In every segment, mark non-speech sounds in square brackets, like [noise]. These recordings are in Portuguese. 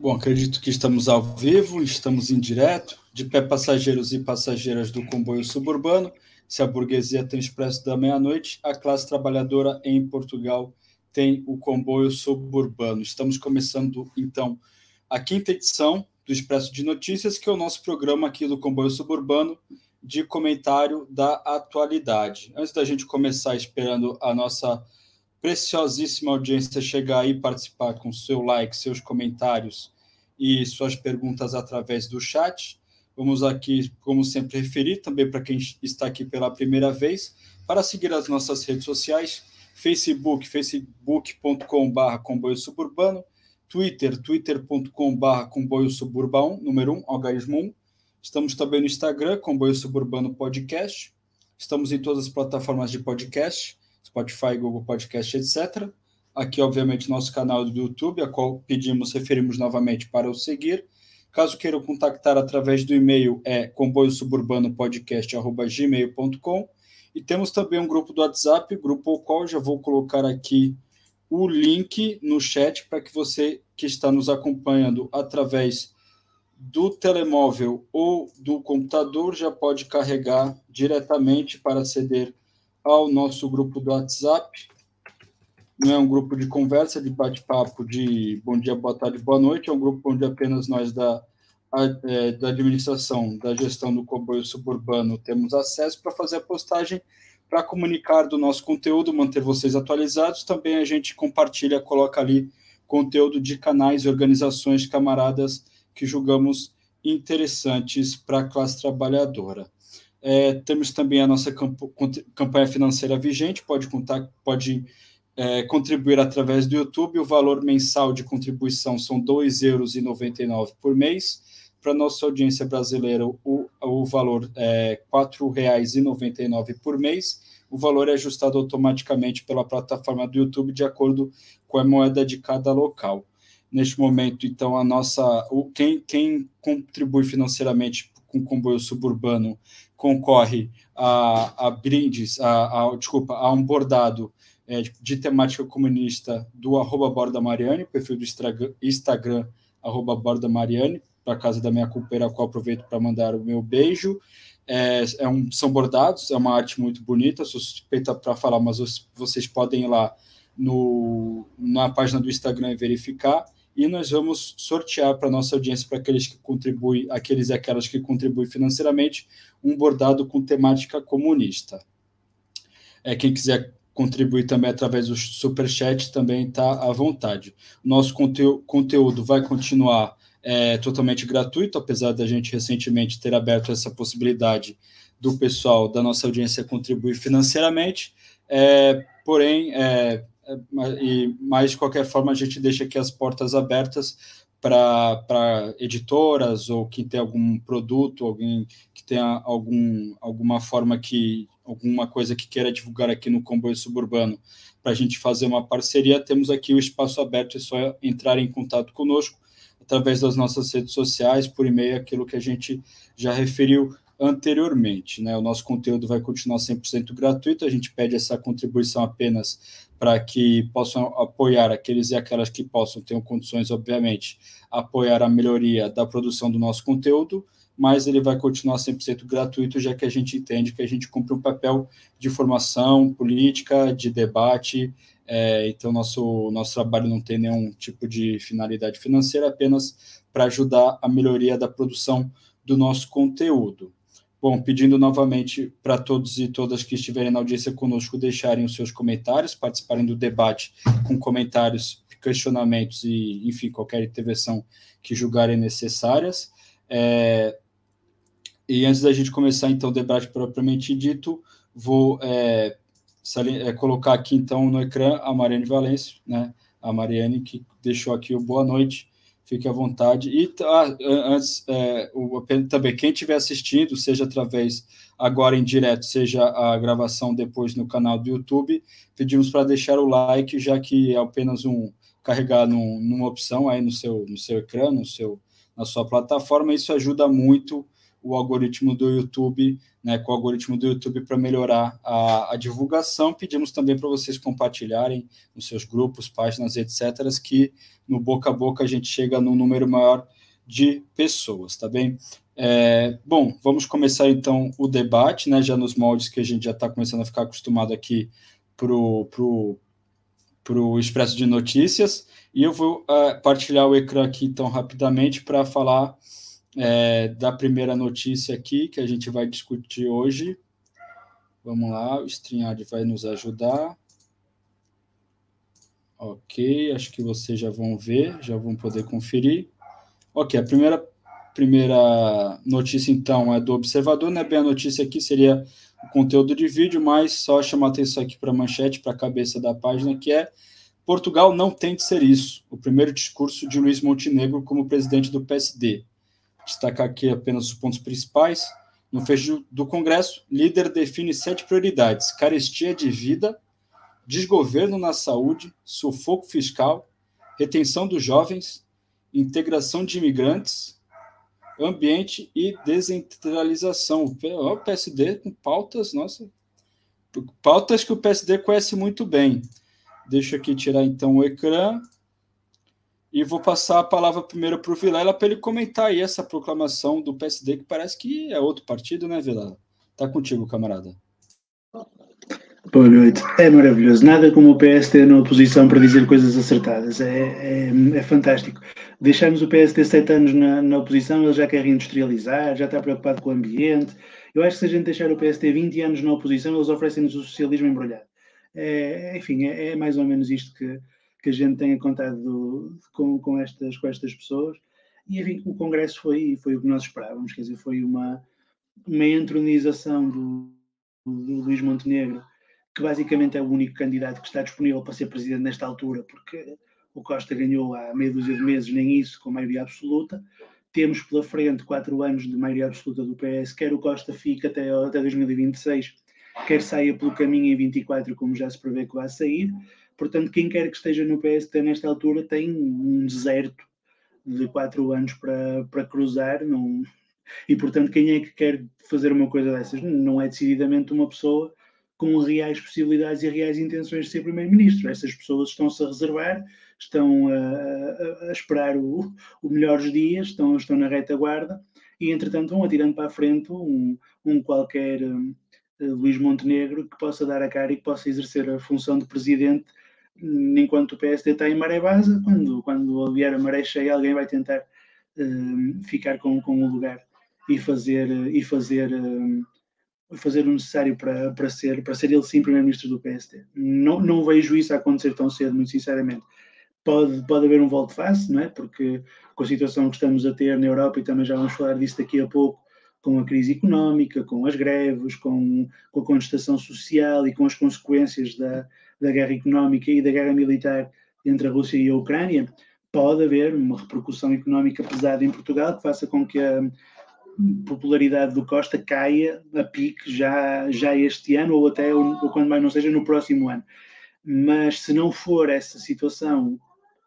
Bom, acredito que estamos ao vivo, estamos em direto, de pé passageiros e passageiras do comboio suburbano. Se a burguesia tem o expresso da meia-noite, a classe trabalhadora em Portugal tem o comboio suburbano. Estamos começando, então, a quinta edição do Expresso de Notícias, que é o nosso programa aqui do comboio suburbano de comentário da atualidade. Antes da gente começar esperando a nossa preciosíssima audiência chegar aí participar com seu like, seus comentários e suas perguntas através do chat. Vamos aqui, como sempre, referir também para quem está aqui pela primeira vez, para seguir as nossas redes sociais, Facebook, facebook.com.br comboio suburbano, Twitter, twitter.com.br comboio suburbano, número 1, algarismo 1. Estamos também no Instagram, comboio suburbano podcast. Estamos em todas as plataformas de podcast, Spotify, Google Podcast, etc. Aqui, obviamente, nosso canal do YouTube, a qual pedimos, referimos novamente para o seguir. Caso queiram contactar através do e-mail, é comboio suburbano podcast.gmail.com. E temos também um grupo do WhatsApp, grupo ao qual já vou colocar aqui o link no chat para que você que está nos acompanhando através do telemóvel ou do computador já pode carregar diretamente para aceder ao nosso grupo do WhatsApp. Não é um grupo de conversa, de bate-papo, de bom dia, boa tarde, boa noite. É um grupo onde apenas nós da, é, da administração, da gestão do comboio suburbano temos acesso para fazer a postagem, para comunicar do nosso conteúdo, manter vocês atualizados. Também a gente compartilha, coloca ali conteúdo de canais e organizações camaradas que julgamos interessantes para a classe trabalhadora. É, temos também a nossa campanha financeira vigente, pode, contar, pode é, contribuir através do YouTube. O valor mensal de contribuição são R$ 2,99 por mês. Para nossa audiência brasileira, o, o valor é R$ 4,99 por mês. O valor é ajustado automaticamente pela plataforma do YouTube de acordo com a moeda de cada local. Neste momento, então, a nossa, quem, quem contribui financeiramente com o comboio suburbano concorre a, a brindes, a, a, desculpa, a um bordado é, de temática comunista do arroba Borda Mariane, perfil do Instagram, arroba Borda Mariane, para casa da minha companheira, a qual aproveito para mandar o meu beijo. É, é, um, são bordados, é uma arte muito bonita, suspeita para falar, mas vocês podem ir lá no, na página do Instagram e verificar e nós vamos sortear para nossa audiência, para aqueles que contribuem, aqueles e aquelas que contribuem financeiramente, um bordado com temática comunista. É, quem quiser contribuir também através do superchat também está à vontade. Nosso conteúdo, conteúdo vai continuar é, totalmente gratuito, apesar da gente recentemente ter aberto essa possibilidade do pessoal da nossa audiência contribuir financeiramente. É, porém, é, e, mas de qualquer forma a gente deixa aqui as portas abertas para editoras ou quem tem algum produto, alguém que tenha algum, alguma forma que, alguma coisa que queira divulgar aqui no Comboio Suburbano, para a gente fazer uma parceria, temos aqui o espaço aberto, é só entrar em contato conosco através das nossas redes sociais, por e-mail, aquilo que a gente já referiu anteriormente. Né? O nosso conteúdo vai continuar 100% gratuito, a gente pede essa contribuição apenas para que possam apoiar aqueles e aquelas que possam, ter condições, obviamente, apoiar a melhoria da produção do nosso conteúdo, mas ele vai continuar 100% gratuito, já que a gente entende que a gente cumpre um papel de formação política, de debate, é, então nosso, nosso trabalho não tem nenhum tipo de finalidade financeira, apenas para ajudar a melhoria da produção do nosso conteúdo. Bom, pedindo novamente para todos e todas que estiverem na audiência conosco deixarem os seus comentários, participarem do debate com comentários, questionamentos e, enfim, qualquer intervenção que julgarem necessárias. É, e antes da gente começar, então, o debate propriamente dito, vou é, é, colocar aqui, então, no ecrã a Mariane Valêncio, né? A Mariane que deixou aqui o boa noite fique à vontade. E ah, antes, é, o, também, quem estiver assistindo, seja através agora em direto, seja a gravação depois no canal do YouTube, pedimos para deixar o like, já que é apenas um carregar num, numa opção aí no seu, no seu ecrã, no seu, na sua plataforma, isso ajuda muito o algoritmo do YouTube, né, com o algoritmo do YouTube para melhorar a, a, divulgação. Pedimos também para vocês compartilharem nos seus grupos, páginas, etc., que no boca a boca a gente chega num número maior de pessoas, tá bem? É, bom, vamos começar então o debate, né, já nos moldes que a gente já está começando a ficar acostumado aqui para o pro, pro Expresso de Notícias, e eu vou uh, partilhar o ecrã aqui então rapidamente para falar é, da primeira notícia aqui que a gente vai discutir hoje. Vamos lá, o StreamYard vai nos ajudar. Ok, acho que vocês já vão ver, já vão poder conferir. Ok, a primeira, primeira notícia, então, é do observador, né? Bem, a notícia aqui seria o conteúdo de vídeo, mas só chamar atenção aqui para a manchete, para a cabeça da página, que é Portugal não tem de ser isso. O primeiro discurso de Luiz Montenegro como presidente do PSD destacar aqui apenas os pontos principais. No fecho do Congresso, líder define sete prioridades: carestia de vida, desgoverno na saúde, sufoco fiscal, retenção dos jovens, integração de imigrantes, ambiente e descentralização. O PSD com pautas, nossa, pautas que o PSD conhece muito bem. Deixa aqui tirar então o ecrã. E vou passar a palavra primeiro para o Vilela para ele comentar aí essa proclamação do PSD, que parece que é outro partido, né, Vilela? Tá contigo, camarada. Boa noite. É maravilhoso. Nada como o PSD na oposição para dizer coisas acertadas. É, é, é fantástico. Deixamos o PSD sete anos na, na, oposição, ele já quer reindustrializar, já está preocupado com o ambiente. Eu acho que se a gente deixar o PSD 20 anos na oposição, eles oferecem-nos o socialismo embrulhado. É, enfim, é, é mais ou menos isto que, que a gente tenha contado com, com, estas, com estas pessoas. E enfim, o Congresso foi, foi o que nós esperávamos, quer dizer, foi uma, uma entronização do, do Luís Montenegro, que basicamente é o único candidato que está disponível para ser presidente nesta altura, porque o Costa ganhou há meia dúzia de meses, nem isso, com maioria absoluta. Temos pela frente quatro anos de maioria absoluta do PS, quer o Costa fique até, até 2026, quer saia pelo caminho em 24, como já se prevê que vai sair. Portanto, quem quer que esteja no PST nesta altura tem um deserto de quatro anos para, para cruzar. Não... E, portanto, quem é que quer fazer uma coisa dessas? Não é decididamente uma pessoa com reais possibilidades e reais intenções de ser Primeiro-Ministro. Essas pessoas estão-se a reservar, estão a, a, a esperar o, o melhores dias, estão, estão na retaguarda e, entretanto, vão atirando para a frente um, um qualquer um, Luís Montenegro que possa dar a cara e que possa exercer a função de presidente enquanto o PSD está em maré base, quando, quando vier a maré cheia, alguém vai tentar uh, ficar com, com o lugar e fazer, e fazer, uh, fazer o necessário para, para, ser, para ser ele sim primeiro-ministro do PSD. Não, não vejo isso acontecer tão cedo, muito sinceramente. Pode, pode haver um volte face, não é? Porque com a situação que estamos a ter na Europa, e também já vamos falar disso daqui a pouco, com a crise económica, com as greves, com, com a contestação social e com as consequências da, da guerra económica e da guerra militar entre a Rússia e a Ucrânia, pode haver uma repercussão económica pesada em Portugal que faça com que a popularidade do Costa caia a pique já, já este ano ou até, ou quando mais não seja, no próximo ano. Mas se não for essa situação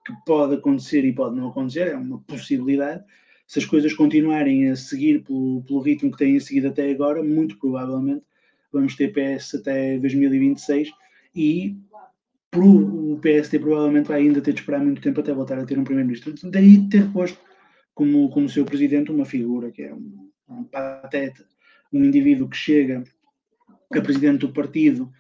que pode acontecer e pode não acontecer, é uma possibilidade, se as coisas continuarem a seguir pelo, pelo ritmo que têm seguido até agora, muito provavelmente vamos ter PS até 2026 e o PSD provavelmente vai ainda ter de esperar muito tempo até voltar a ter um primeiro-ministro. Daí ter posto como, como seu presidente uma figura que é um, um pateta, um indivíduo que chega a presidente do partido,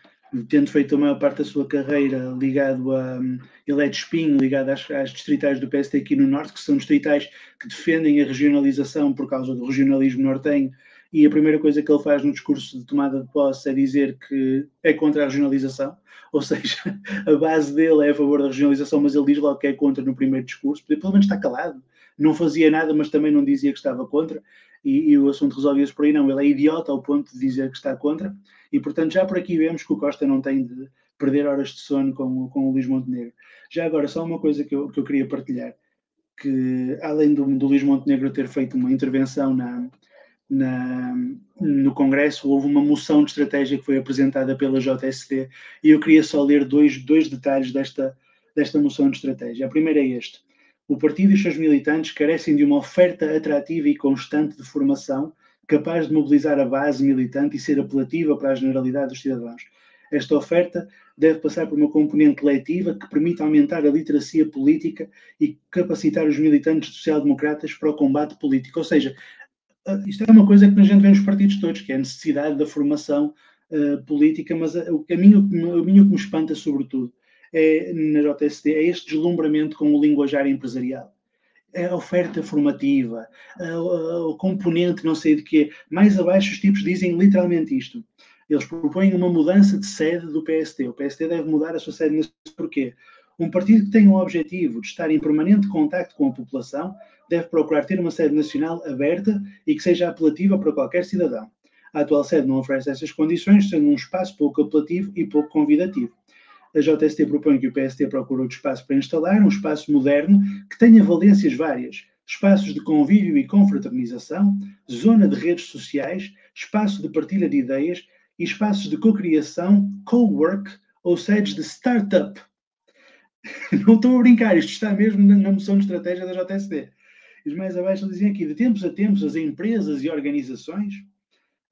tendo feito a maior parte da sua carreira ligado a. Ele é espinho, ligado às, às distritais do PSD aqui no Norte, que são distritais que defendem a regionalização por causa do regionalismo nortenho e a primeira coisa que ele faz no discurso de tomada de posse é dizer que é contra a regionalização, ou seja, [laughs] a base dele é a favor da regionalização, mas ele diz logo que é contra no primeiro discurso, pelo menos está calado, não fazia nada, mas também não dizia que estava contra, e, e o assunto resolvia-se por aí, não, ele é idiota ao ponto de dizer que está contra, e portanto já por aqui vemos que o Costa não tem de perder horas de sono com, com o Luís Montenegro. Já agora, só uma coisa que eu, que eu queria partilhar, que além do, do Luís Montenegro ter feito uma intervenção na, na, no Congresso, houve uma moção de estratégia que foi apresentada pela JST e eu queria só ler dois, dois detalhes desta, desta moção de estratégia. A primeira é este. O partido e os seus militantes carecem de uma oferta atrativa e constante de formação capaz de mobilizar a base militante e ser apelativa para a generalidade dos cidadãos. Esta oferta deve passar por uma componente letiva que permita aumentar a literacia política e capacitar os militantes social-democratas para o combate político. Ou seja, isto é uma coisa que a gente vê nos partidos todos, que é a necessidade da formação uh, política, mas o caminho, o caminho que me espanta, sobretudo, é, na JST, é este deslumbramento com o linguajar empresarial a oferta formativa, o componente não sei de quê. Mais abaixo os tipos dizem literalmente isto. Eles propõem uma mudança de sede do PST. O PST deve mudar a sua sede. Porquê? Um partido que tenha o objetivo de estar em permanente contacto com a população deve procurar ter uma sede nacional aberta e que seja apelativa para qualquer cidadão. A atual sede não oferece essas condições, sendo um espaço pouco apelativo e pouco convidativo. A JST propõe que o PST procure outro espaço para instalar, um espaço moderno que tenha valências várias, espaços de convívio e confraternização, zona de redes sociais, espaço de partilha de ideias e espaços de cocriação, co-work ou sedes de startup. [laughs] Não estou a brincar, isto está mesmo na moção de estratégia da JST. Os mais abaixo dizem aqui, de tempos a tempos, as empresas e organizações,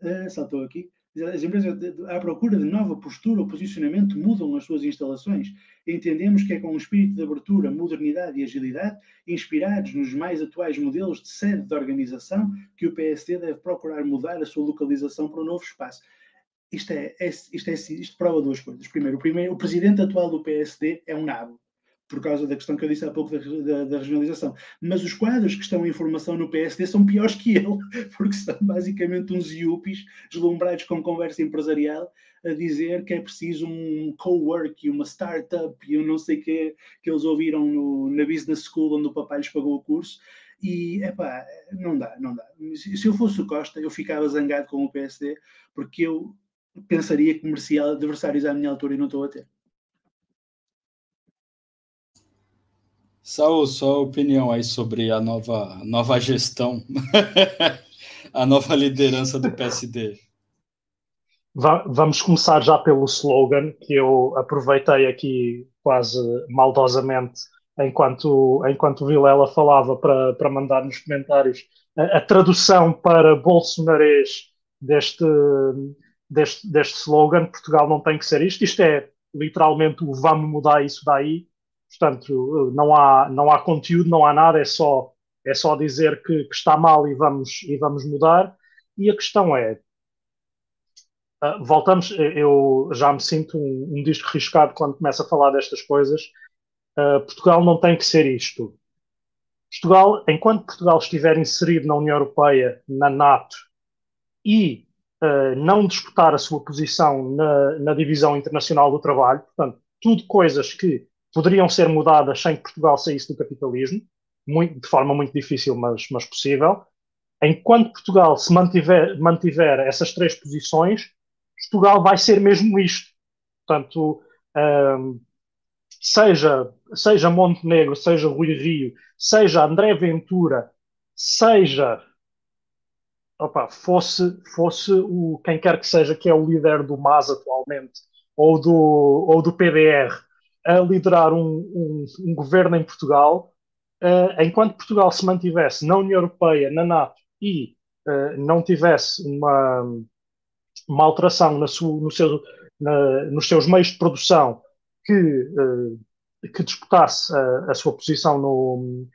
uh, saltou aqui, as empresas à procura de nova postura ou posicionamento mudam as suas instalações. Entendemos que é com um espírito de abertura, modernidade e agilidade, inspirados nos mais atuais modelos de sede de organização, que o PSD deve procurar mudar a sua localização para um novo espaço. Isto, é, é, isto, é, isto prova duas coisas. Primeiro, o, primeiro, o presidente atual do PSD é um nabo por causa da questão que eu disse há pouco da, da, da, regionalização. Mas os quadros que estão em formação no PSD são piores que ele, [laughs] porque são basicamente uns iupis deslumbrados com conversa empresarial a dizer que é preciso um co-work e uma startup e eu não sei o que que eles ouviram no, na business school onde o papai lhes pagou o curso. E, epá, não dá, não dá. Se eu fosse o Costa, eu ficava zangado com o PSD, porque eu pensaria que merecia adversários à minha altura e não estou a ter. Saul, sua opinião aí sobre a nova, nova gestão, [laughs] a nova liderança do PSD. Vamos começar já pelo slogan, que eu aproveitei aqui quase maldosamente, enquanto, enquanto o Vilela falava, para, para mandar nos comentários a, a tradução para bolsonarês deste, deste, deste slogan: Portugal não tem que ser isto. Isto é literalmente o vamos mudar isso daí Portanto, não há, não há conteúdo, não há nada, é só, é só dizer que, que está mal e vamos, e vamos mudar. E a questão é, uh, voltamos, eu já me sinto um, um disco riscado quando começo a falar destas coisas. Uh, Portugal não tem que ser isto. Portugal, enquanto Portugal estiver inserido na União Europeia, na NATO, e uh, não disputar a sua posição na, na divisão internacional do trabalho, portanto, tudo coisas que poderiam ser mudadas sem que Portugal saísse do capitalismo, muito, de forma muito difícil, mas, mas possível. Enquanto Portugal se mantiver, mantiver essas três posições, Portugal vai ser mesmo isto. Portanto, um, seja, seja Montenegro, seja Rui Rio, seja André Ventura, seja opa, fosse, fosse o, quem quer que seja que é o líder do MAS atualmente, ou do, ou do PDR, a liderar um, um, um governo em Portugal, uh, enquanto Portugal se mantivesse na União Europeia, na NATO e uh, não tivesse uma, uma alteração na no seu, na, nos seus meios de produção que, uh, que disputasse a, a, sua posição no,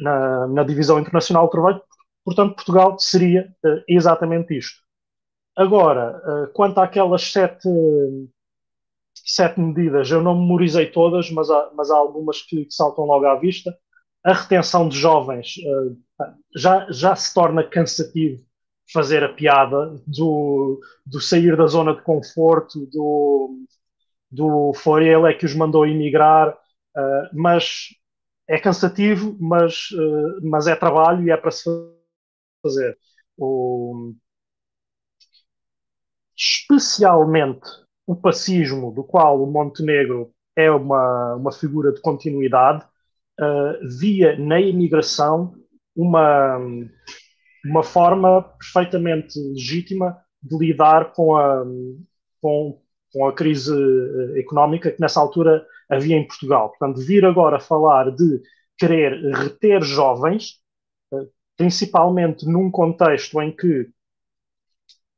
na, na, divisão internacional do trabalho, portanto, Portugal seria exatamente isto. Agora, quanto àquelas sete sete medidas, eu não memorizei todas, mas há, mas há algumas que, que saltam logo à vista. A retenção de jovens uh, já, já se torna cansativo fazer a piada do, do sair da zona de conforto, do, do foi ele é que os mandou emigrar, mas é cansativo, mas, mas é trabalho e é para se fazer. O, especialmente o pacismo, do qual o Montenegro é uma, uma figura de continuidade, uh, via na imigração uma, uma forma perfeitamente legítima de lidar com a, com, com a crise uh, económica que nessa altura havia em Portugal. Portanto, vir agora falar de querer reter jovens, principalmente num contexto em que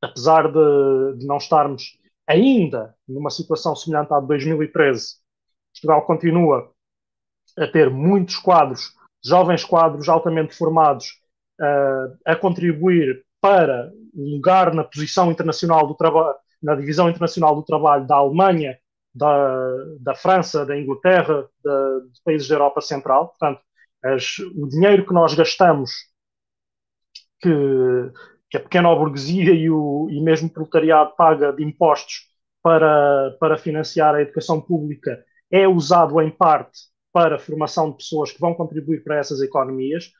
apesar de, de, não estarmos ainda numa situação semelhante à de 2013, Portugal continua a ter muitos quadros, jovens quadros altamente formados, uh, a contribuir para o lugar na posição internacional do trabalho, na divisão internacional do trabalho da Alemanha, da, da França, da Inglaterra, da, dos países da Europa Central. Portanto, as, o dinheiro que nós gastamos, que, que a pequena burguesia e, o, e mesmo o proletariado paga de impostos para, para financiar a educação pública, é usado em parte para a formação de pessoas que vão contribuir para essas economias.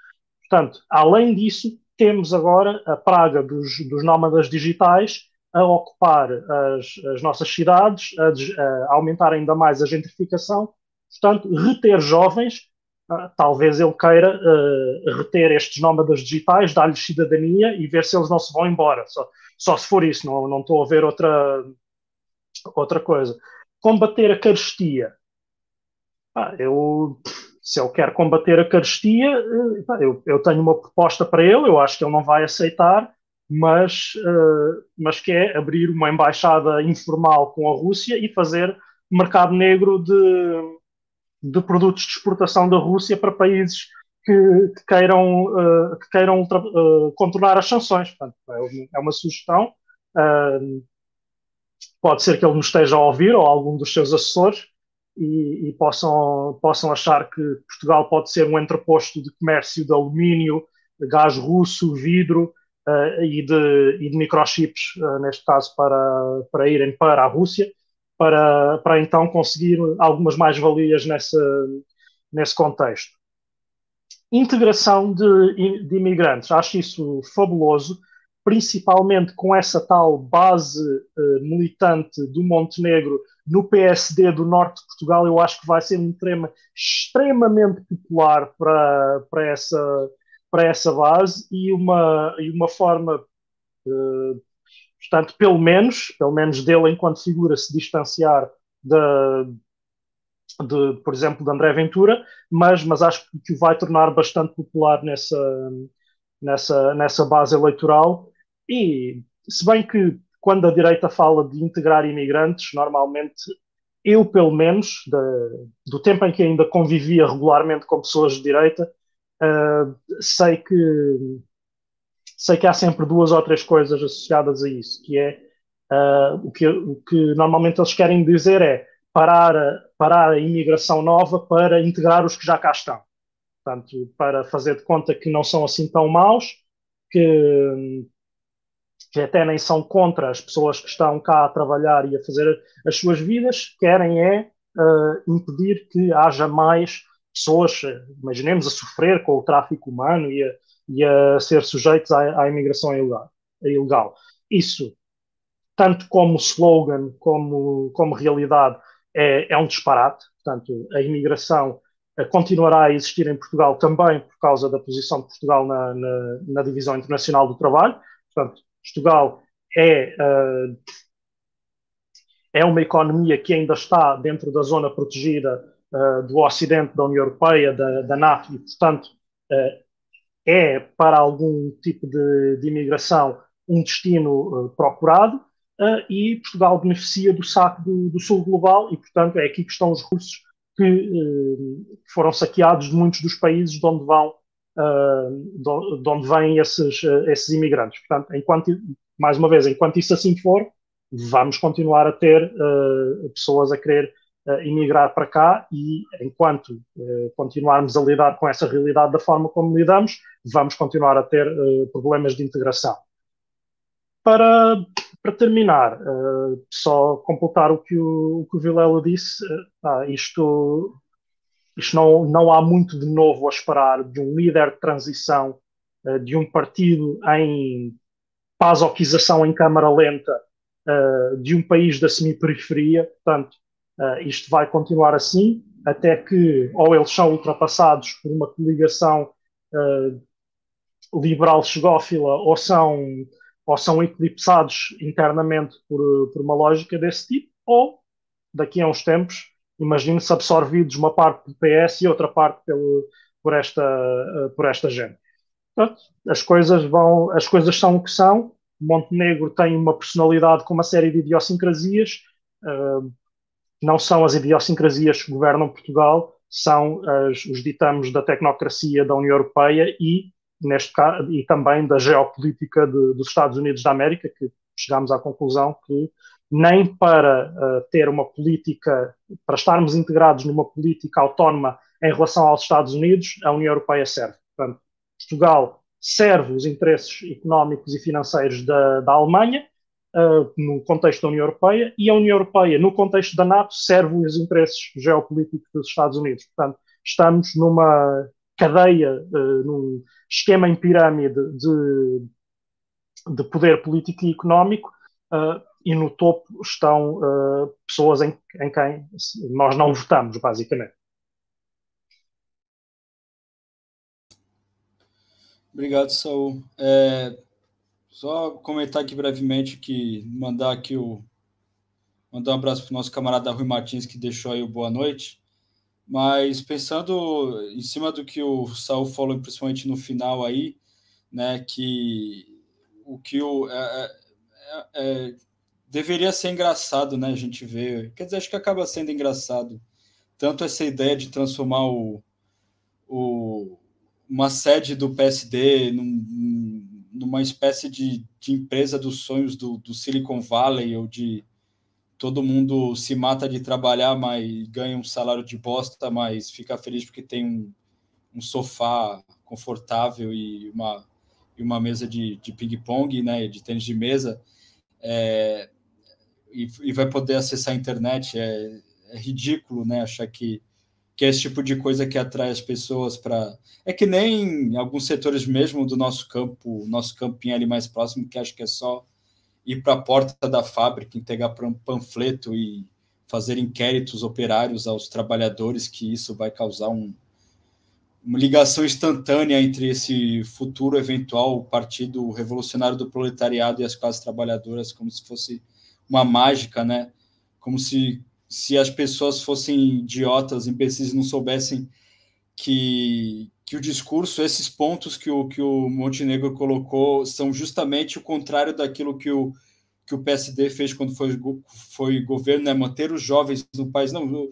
Portanto, além disso, temos agora a praga dos, dos nómadas digitais a ocupar as, as nossas cidades, a, a, aumentar ainda mais a gentrificação, portanto, reter jovens. Uh, talvez ele queira uh, reter estes nómadas digitais, dar-lhes cidadania e ver se eles não se vão embora. Só, só se for isso, não, não estou a ver outra, outra coisa. Combater a carestia. Ah, eu, se ele quer combater a carestia, eh, eu, eu tenho uma proposta para ele, eu acho que ele não vai aceitar, mas, uh, mas que é abrir uma embaixada informal com a Rússia e fazer mercado negro de, de produtos de exportação da Rússia para países que, que queiram, uh, que queiram uh, contornar as sanções. Portanto, é, é uma sugestão. pode ser que ele nos esteja a ouvir ou algum dos seus assessores e, e, possam, possam achar que Portugal pode ser um entreposto de comércio de alumínio, gás russo, vidro, uh, e, de, e de microchips, uh, neste caso, para, para irem para a Rússia, para, para então conseguir algumas mais-valias nesse contexto. Integração de, de imigrantes, acho isso fabuloso, principalmente com essa tal base uh, militante do Montenegro no PSD do norte de Portugal, eu acho que vai ser um tema extremamente popular para, para essa para essa base e uma, e uma forma, uh, portanto, pelo menos, pelo menos dele enquanto figura se distanciar da, de, por exemplo, de André Ventura, mas, mas acho que o vai tornar bastante popular nessa, nessa, nessa base eleitoral. E se bem que quando a direita fala de integrar imigrantes, normalmente eu, pelo menos, do tempo em que ainda convivia regularmente com pessoas de direita, Uh, sei que sei que há sempre duas ou três coisas associadas a isso, que é uh, o, que, o que normalmente eles querem dizer é parar a, parar a imigração nova para integrar os que já cá estão. Portanto, para fazer de conta que não são assim tão maus, que, que até nem são contra as pessoas que estão cá a trabalhar e a fazer as suas vidas, querem é uh, impedir que haja mais pessoas, imaginemos, a sofrer com o tráfico humano e a, e a ser sujeitos à, à imigração ilegal, ilegal. Isso, tanto como slogan, como, como realidade, é, é um disparate. Portanto, a imigração eh, continuará a existir em Portugal também por causa da posição de Portugal na, na, na divisão internacional do trabalho. Portanto, Portugal é, uh, é uma economia que ainda está dentro da zona protegida uh, do Ocidente, da União Europeia, da, da NATO, e, portanto, uh, é para algum tipo de, de imigração um destino uh, procurado, e Portugal beneficia do saco do, do, Sul Global, e, portanto, é aqui que estão os russos que foram saqueados de muitos dos países de onde vão. de onde vêm esses, esses imigrantes. Portanto, enquanto, mais uma vez, enquanto isso assim for, vamos continuar a ter pessoas a querer uh, emigrar para cá e enquanto uh, continuarmos a lidar com essa realidade da forma como lidamos, vamos continuar a ter uh, problemas de integração. Para, para terminar, só completar o que o, o, que o Vilela disse, ah, isto, isto não, não há muito de novo a esperar de um líder de transição de um partido em pasoquização em câmara lenta de um país da semi-periferia, portanto, Uh, isto vai continuar assim até que ou eles são ultrapassados por uma coligação uh, liberal chegófila ou são, ou são eclipsados internamente por, por uma lógica desse tipo, ou daqui a uns tempos, imagino-se absorvidos uma parte do PS e outra parte pelo, por, esta, uh, por esta gente. Portanto, as coisas vão, as coisas são o que são Montenegro tem uma personalidade com uma série de idiosincrasias, uh, não são as idiosincrasias que governam Portugal, são as, os ditames da tecnocracia da União Europeia e, neste caso, e também da geopolítica de, dos Estados Unidos da América, que chegamos à conclusão que nem para uh, ter uma política, para estarmos integrados numa política autónoma em relação aos Estados Unidos, a União Europeia serve. Portanto, Portugal serve os interesses económicos e financeiros da, da Alemanha, no contexto da União Europeia, e a União Europeia, no contexto da NATO, serve os interesses geopolíticos dos Estados Unidos. Portanto, estamos numa cadeia, uh, num esquema em pirâmide de, de poder político e económico, uh, e no topo estão pessoas em, em quem nós não votamos, basicamente. Obrigado, Saul. É, só comentar aqui brevemente que mandar aqui o mandar um abraço para o nosso camarada Rui Martins que deixou aí o boa noite. Mas pensando em cima do que o Saul falou, principalmente no final aí, né, que o que o é, é, é, deveria ser engraçado, né, a gente vê, quer dizer, acho que acaba sendo engraçado tanto essa ideia de transformar o, o uma sede do PSD num, numa espécie de, de empresa dos sonhos do, do, Silicon Valley, ou de todo mundo se mata de trabalhar, mas ganha um salário de bosta, mas fica feliz porque tem um, um sofá confortável e uma, e uma mesa de, de ping-pong, né, de tênis de mesa, é, e, e, vai poder acessar a internet. É, é ridículo né, achar que que é esse tipo de coisa que atrai as pessoas para. É que nem alguns setores mesmo do nosso campo, nosso campinho ali mais próximo, que acho que é só ir para a porta da fábrica, entregar um panfleto e fazer inquéritos operários aos trabalhadores, que isso vai causar um, uma ligação instantânea entre esse futuro eventual Partido Revolucionário do Proletariado e as classes trabalhadoras, como se fosse uma mágica, né? Como se se as pessoas fossem idiotas, imbecis, não soubessem que, que o discurso, esses pontos que o, que o Montenegro colocou, são justamente o contrário daquilo que o, que o PSD fez quando foi, foi governo, né? manter os jovens no país. Não, o,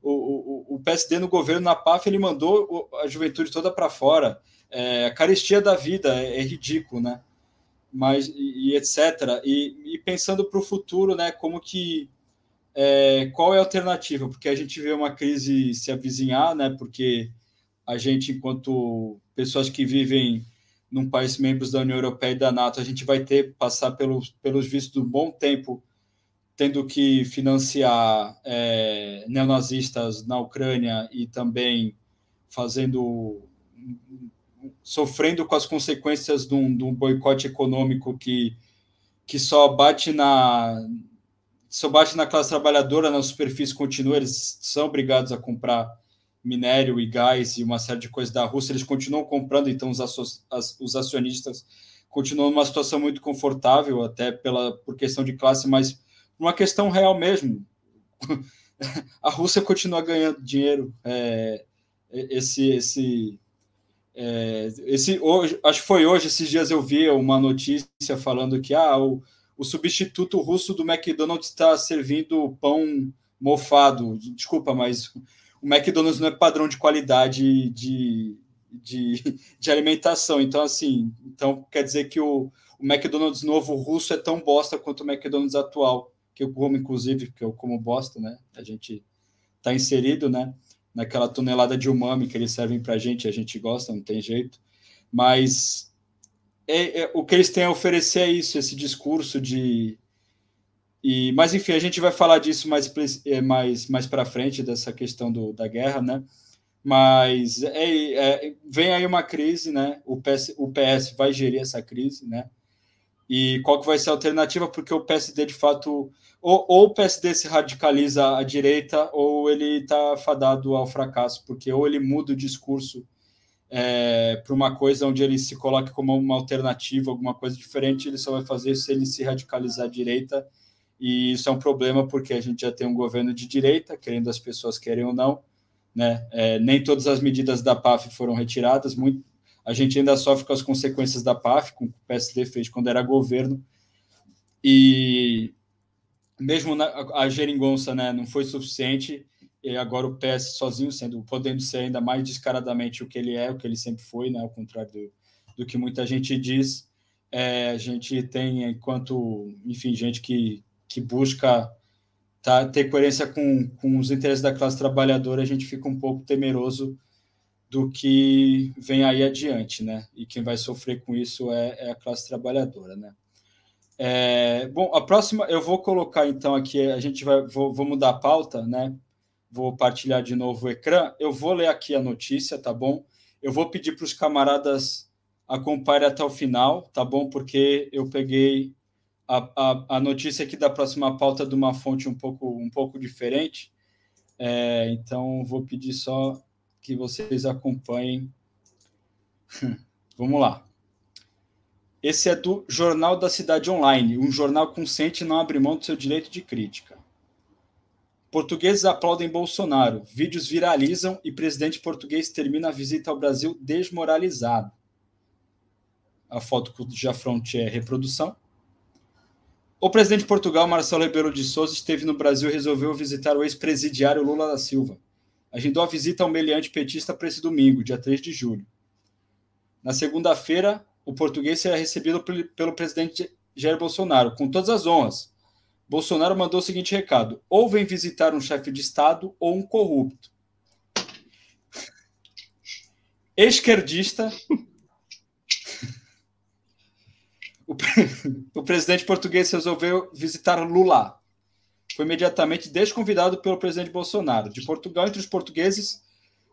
o, o, PSD no governo, na PAF, ele mandou a juventude toda para fora. É, a carestia da vida é, é ridículo, né? Mas, e, e etc. E, e pensando para o futuro, né? Como que é, qual é a alternativa? Porque a gente vê uma crise se avizinhar, né? Porque a gente, enquanto pessoas que vivem num país membros da União Europeia e da NATO, a gente vai ter passar pelos, pelos vistos um bom tempo tendo que financiar é, neonazistas na Ucrânia e também fazendo sofrendo com as consequências de um, de um boicote econômico que, que só bate na, só bate na classe trabalhadora, na superfície continua, eles são obrigados a comprar minério e gás e uma série de coisas da Rússia, eles continuam comprando, então os, as, os acionistas continuam numa situação muito confortável, até pela, por questão de classe, mas uma questão real mesmo. [laughs] a Rússia continua ganhando dinheiro. É, esse, esse, é, esse hoje, acho que foi hoje, esses dias eu vi uma notícia falando que ah, o, o substituto russo do McDonald's está servindo pão mofado. Desculpa, mas o McDonald's não é padrão de qualidade de, de, de alimentação. Então, assim, então quer dizer que o, o McDonald's novo russo é tão bosta quanto o McDonald's atual, que eu como, inclusive, porque eu como bosta, né? A gente está inserido, né? Naquela tonelada de umami que eles servem para a gente, a gente gosta, não tem jeito. Mas é, é, o que eles têm a oferecer é isso, esse discurso de. E, mas, enfim, a gente vai falar disso mais, é, mais, mais para frente, dessa questão do, da guerra, né? Mas é, é, vem aí uma crise, né? O PS, o PS vai gerir essa crise, né? E qual que vai ser a alternativa? Porque o PSD, de fato, ou, ou o PSD se radicaliza à direita, ou ele está fadado ao fracasso, porque ou ele muda o discurso é, para uma coisa onde ele se coloque como uma alternativa, alguma coisa diferente, ele só vai fazer se ele se radicalizar à direita, e isso é um problema porque a gente já tem um governo de direita, querendo as pessoas querem ou não, né? É, nem todas as medidas da PAF foram retiradas, muito, A gente ainda sofre com as consequências da PAF, com o PSD fez quando era governo. E mesmo na, a geringonça né, não foi suficiente, e agora o PS sozinho, sendo podendo ser ainda mais descaradamente o que ele é, o que ele sempre foi, né, ao contrário do, do que muita gente diz. É, a gente tem, enquanto, enfim, gente que, que busca tá, ter coerência com, com os interesses da classe trabalhadora, a gente fica um pouco temeroso do que vem aí adiante, né? E quem vai sofrer com isso é, é a classe trabalhadora, né? É, bom, a próxima eu vou colocar então aqui, a gente vai, vou, vou mudar a pauta, né? Vou partilhar de novo o ecrã. Eu vou ler aqui a notícia, tá bom? Eu vou pedir para os camaradas acompanharem até o final, tá bom? Porque eu peguei a, a, a notícia aqui da próxima pauta de uma fonte um pouco, um pouco diferente. É, então, vou pedir só que vocês acompanhem. [laughs] Vamos lá. Esse é do Jornal da Cidade Online, um jornal consciente não abre mão do seu direito de crítica. Portugueses aplaudem Bolsonaro, vídeos viralizam e presidente português termina a visita ao Brasil desmoralizado. A foto já fronte é reprodução. O presidente de Portugal, Marcelo Rebelo de Souza, esteve no Brasil e resolveu visitar o ex-presidiário Lula da Silva agendou a visita ao meliante petista para esse domingo, dia 3 de julho. Na segunda-feira, o português será recebido pelo presidente Jair Bolsonaro, com todas as honras. Bolsonaro mandou o seguinte recado: ou vem visitar um chefe de Estado ou um corrupto. Esquerdista. o, o presidente português resolveu visitar Lula foi imediatamente desconvidado pelo presidente Bolsonaro. De Portugal, entre os portugueses,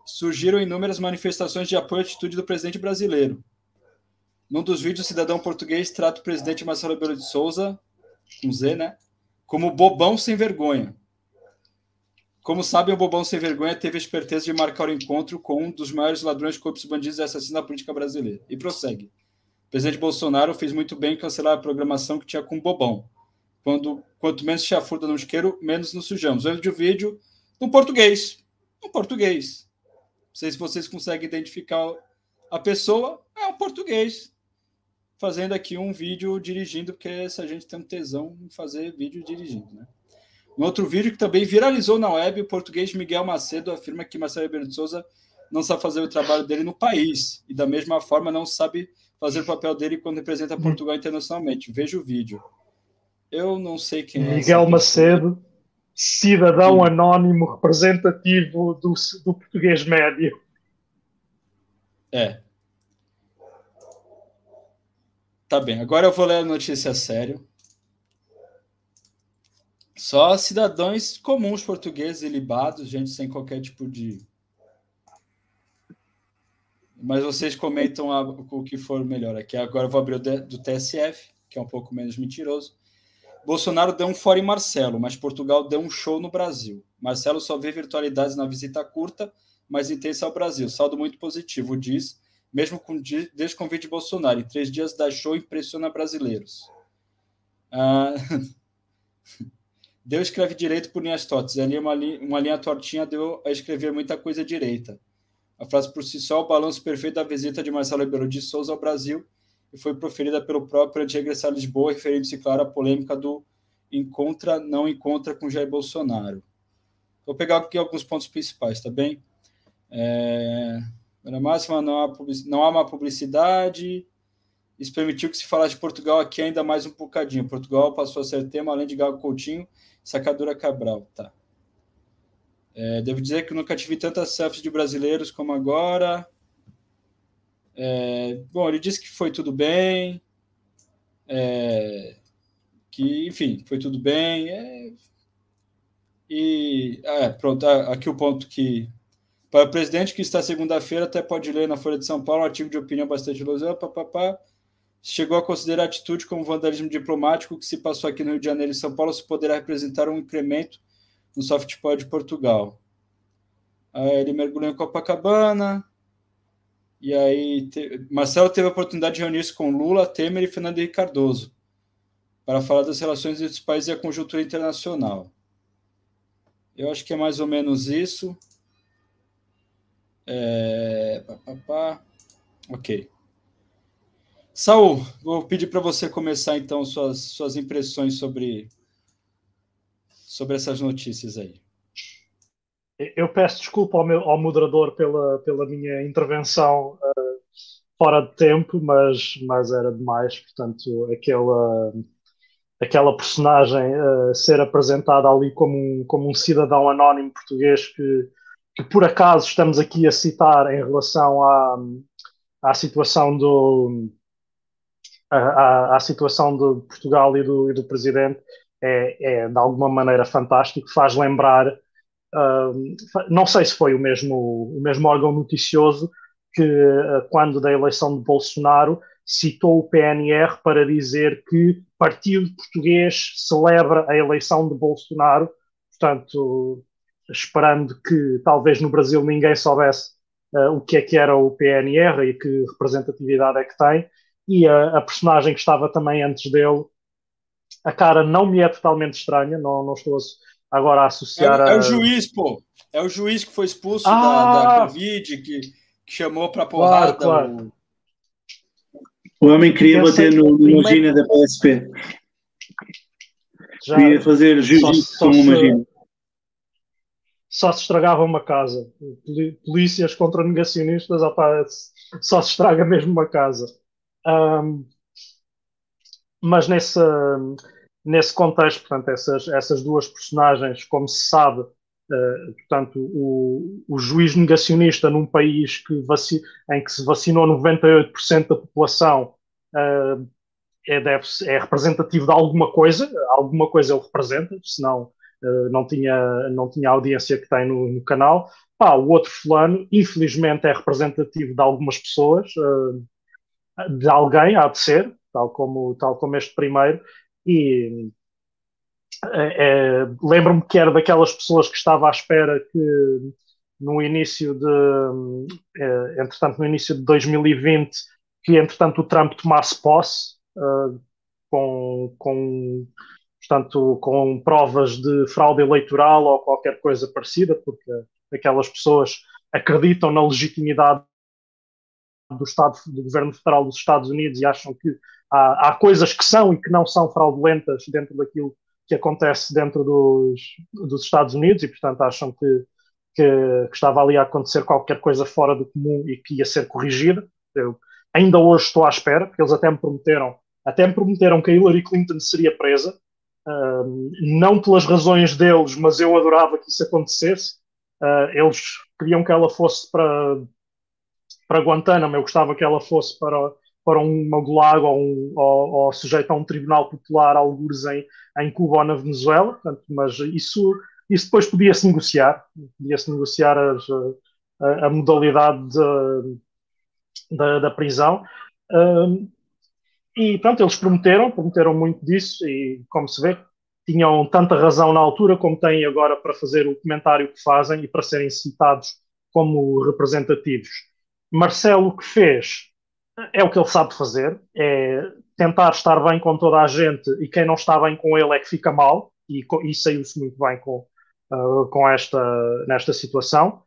surgiram inúmeras manifestações de apoio à atitude do presidente brasileiro. Num dos vídeos, o cidadão português trata o presidente Marcelo Rebelo de Souza, com Z, né, como bobão sem vergonha. Como sabem, o bobão sem vergonha teve a esperteza de marcar o encontro com um dos maiores ladrões, corruptos, bandidos e assassinos da política brasileira. E prossegue. O presidente Bolsonaro fez muito bem em cancelar a programação que tinha com o bobão quando, quanto menos chafurda no isqueiro, menos nos sujamos. Olha de vídeo no português. No português. Não sei se vocês conseguem identificar a pessoa. É um português. Fazendo aqui um vídeo dirigindo, porque essa gente tem um tesão em fazer vídeo dirigindo, né? No outro vídeo que também viralizou na web, o português Miguel Macedo afirma que Marcelo Ribeiro de Souza não sabe fazer o trabalho dele no país e, da mesma forma, não sabe fazer o papel dele quando representa Portugal internacionalmente. Veja o vídeo. Eu não sei quem Miguel é. Miguel Macedo, cidadão Sim. anónimo representativo do, do português médio. É. Tá bem, agora eu vou ler a notícia sério. Só cidadãos comuns portugueses ilibados, gente sem qualquer tipo de. Mas vocês comentam a, o que for melhor aqui. Agora eu vou abrir o do TSF, que é um pouco menos mentiroso. Bolsonaro deu um fora em Marcelo, mas Portugal deu um show no Brasil. Marcelo só vê virtualidades na visita curta, mas intensa ao Brasil. Saldo muito positivo, diz, mesmo com desconvite de Bolsonaro. Em três dias da show impressiona brasileiros. Ah... [laughs] Deu escreve direito por linhas tortas. Ali uma, linha, uma linha tortinha deu a escrever muita coisa direita. A frase por si só, o balanço perfeito da visita de Marcelo Ribeiro de Souza ao Brasil e foi proferida pelo próprio anti-regressar Lisboa, referindo-se, claro, à polêmica do encontra, não encontra com Jair Bolsonaro. Vou pegar aqui alguns pontos principais, tá bem? É, na máxima, não há, não há uma publicidade. Isso permitiu que se falasse de Portugal aqui ainda mais um bocadinho. Portugal passou a ser tema, além de Gago Coutinho, Sacadura Cabral. Tá. É, devo dizer que nunca tive tantas selfies de brasileiros como agora. É, bom, ele disse que foi tudo bem, é, que, enfim, foi tudo bem. É, e, é, pronto, aqui o ponto que. Para o presidente que está segunda-feira, até pode ler na Folha de São Paulo um artigo de opinião bastante ilusão, papapá, chegou a considerar a atitude como vandalismo diplomático que se passou aqui no Rio de Janeiro e São Paulo se poderá representar um incremento no soft power de Portugal. Aí ele mergulhou em Copacabana, e aí, te... Marcelo teve a oportunidade de reunir-se com Lula, Temer e Fernando Henrique Cardoso para falar das relações entre os países e a conjuntura internacional. Eu acho que é mais ou menos isso. É... Pá, pá, pá. Ok. Saul, vou pedir para você começar então suas, suas impressões sobre, sobre essas notícias aí. Eu peço desculpa ao, meu, ao moderador pela, pela minha intervenção uh, fora de tempo, mas, mas era demais. Portanto, aquela, aquela personagem uh, ser apresentada ali como um, como um cidadão anónimo português que, que por acaso estamos aqui a citar em relação à, à situação do à, à situação de Portugal e do, e do presidente é, é, de alguma maneira fantástico, faz lembrar uh, não sei se foi o mesmo, o mesmo órgão noticioso que uh, quando da eleição de Bolsonaro citou o PNR para dizer que Partido Português celebra a eleição de Bolsonaro, portanto, esperando que talvez no Brasil ninguém soubesse uh, o que é que era o PNR e que representatividade é que tem, e a, a, personagem que estava também antes dele, a cara não me é totalmente estranha, não, não estou agora a associar é, a... é o juiz, pô, é o juiz que foi expulso ah! da, da! Covid, que, que chamou para porrada claro, claro. O... O homem queria bater no, no Magina da PSP. Já, queria fazer jiu-jitsu como Magina. Só se estragava uma casa. Polícias contra negacionistas, opa, só se estraga mesmo uma casa. Um, mas nesse, nesse contexto, portanto, essas, essas duas personagens, como se sabe, uh, portanto, o, o juiz negacionista num país que vaci em que se vacinou 98% da população uh, é, deve, é representativo de alguma coisa, alguma coisa ele representa, senão não, tinha, não tinha a audiência que tem no, no canal. Pá, o outro fulano, infelizmente, é representativo de algumas pessoas, uh, de alguém, há de ser, tal como, tal como este primeiro, e é, lembro-me que era daquelas pessoas que estava à espera que no início de, é, entretanto, no início de 2020 que, entretanto, o Trump tomasse posse uh, com, com, portanto, com provas de fraude eleitoral ou qualquer coisa parecida, porque aquelas pessoas acreditam na legitimidade do Estado, do governo federal dos Estados Unidos e acham que há, há coisas que são e que não são fraudulentas dentro daquilo que acontece dentro dos, dos Estados Unidos e, portanto, acham que, que, que, estava ali a acontecer qualquer coisa fora do comum e que ia ser corrigida. Eu ainda hoje estou à espera, porque eles até me prometeram, até me prometeram que a Hillary Clinton seria presa, uh, não pelas razões deles, mas eu adorava que isso acontecesse. Uh, eles queriam que ela fosse para, para Guantánamo, eu gostava que ela fosse para, para um gulag ou, um, ou, ou sujeito a um tribunal popular, algures em, em Cuba ou na Venezuela, portanto, mas isso, isso depois podia-se negociar, podia-se negociar as, a, a modalidade de, da, da prisão. Um, e pronto, eles prometeram, prometeram muito disso e, como se vê, tinham tanta razão na altura como têm agora para fazer o comentário que fazem e para serem citados como representativos. Marcelo o que fez é o que ele sabe fazer, é tentar estar bem com toda a gente e quem não está bem com ele é que fica mal e, e saiu-se muito bem com, uh, com esta, nesta situação.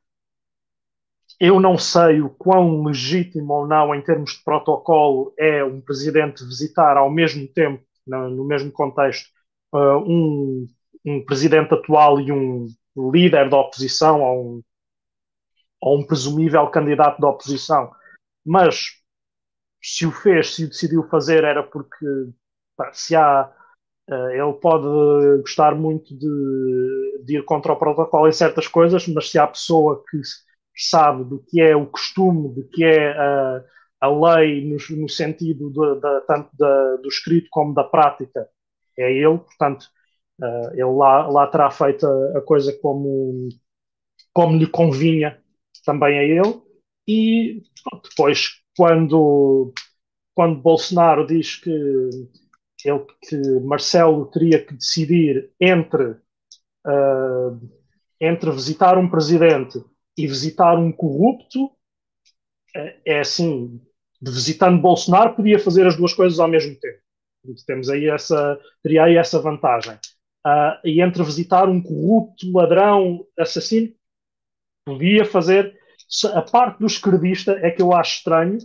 Eu não sei o quão legítimo ou não, em termos de protocolo, é um presidente visitar ao mesmo tempo, no, mesmo contexto, uh, um, um, presidente atual e um líder da oposição ou um, ou um presumível candidato da oposição. Mas se o fez, se o decidiu fazer, era porque se há. Uh, ele pode gostar muito de, de ir contra o protocolo em certas coisas, mas se há pessoa que sabe do que é o costume, do que é a, a lei no, no sentido de, de, tanto do escrito como da prática, é ele, portanto, uh, ele lá, lá terá feito a, a, coisa como, como lhe convinha também a ele, e depois, quando, quando Bolsonaro diz que, ele, que Marcelo teria que decidir entre, uh, entre visitar um presidente e visitar um corrupto é, é assim, de visitando Bolsonaro podia fazer as duas coisas ao mesmo tempo. Temos aí essa, teria aí essa vantagem. Uh, e entre visitar um corrupto, ladrão, assassino, podia fazer. A parte do esquerdista é que eu acho estranho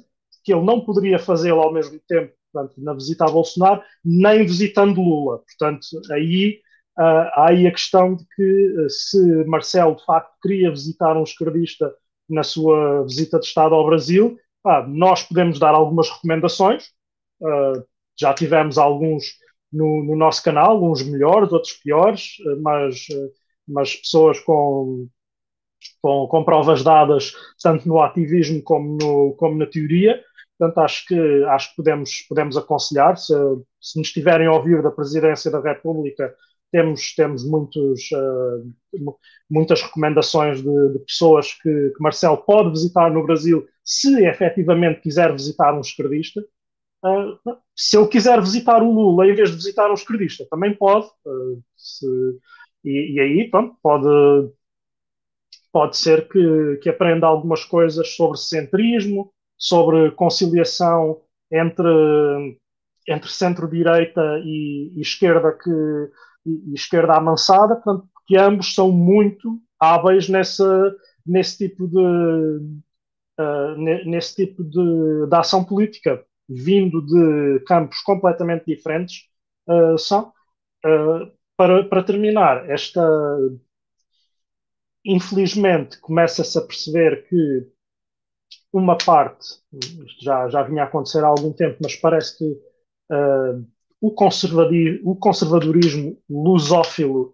que ele não poderia fazê-lo ao mesmo tempo, portanto, na visita a Bolsonaro, nem visitando Lula. Portanto, aí uh, há aí a questão de que uh, se Marcelo de facto queria visitar um esquerdista na sua visita de Estado ao Brasil, ah, nós podemos dar algumas recomendações. Uh, já tivemos alguns no, no, nosso canal, uns melhores, outros piores, mas, mas pessoas com, com, com, provas dadas tanto no ativismo como, no, como na teoria. Portanto, acho que, acho que podemos, podemos aconselhar, se, se nos estiverem a ouvir da Presidência da República, temos, temos muitos, uh, muitas recomendações de, de pessoas que, que, Marcelo pode visitar no Brasil se efetivamente quiser visitar um esquerdista. Uh, se ele quiser visitar o Lula em vez de visitar um esquerdista, também pode. Uh, se, e, e, aí, pronto, pode, pode ser que, que aprenda algumas coisas sobre centrismo, sobre conciliação entre, entre centro-direita e, e esquerda que e, esquerda amansada, portanto, que ambos são muito hábeis nessa, nesse tipo de uh, nesse tipo de, de, ação política, vindo de campos completamente diferentes, uh, são. Uh, para, para terminar, esta infelizmente começa-se a perceber que uma parte, já, já vinha a acontecer há algum tempo, mas parece que o, o conservadorismo lusófilo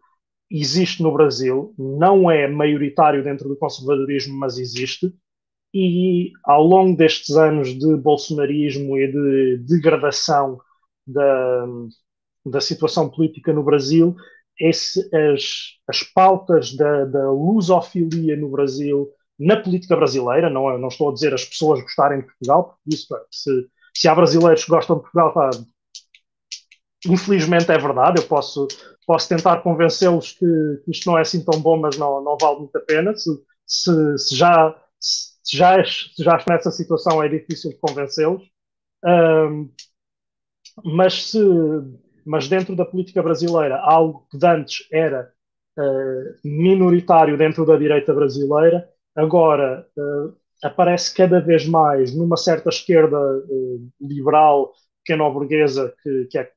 existe no Brasil, não é maioritário dentro do conservadorismo, mas existe. E ao longo destes anos de bolsonarismo e de degradação da, da situação política no Brasil, esse, as, as pautas da, da lusofilia no Brasil, na política brasileira, não, não estou a dizer as pessoas gostarem de Portugal, porque isso, se, se há brasileiros que gostam de Portugal, tá, infelizmente é verdade, eu posso, posso tentar convencê-los que, que, isto não é assim tão bom, mas não, não vale muito a pena. Se, se, se já, se, já, se já nessa situação, é difícil convencê-los. Um, mas, se, mas dentro da política brasileira, algo que antes era uh, minoritário dentro da direita brasileira, agora uh, aparece cada vez mais numa certa esquerda uh, liberal, pequeno-burguesa, que, que é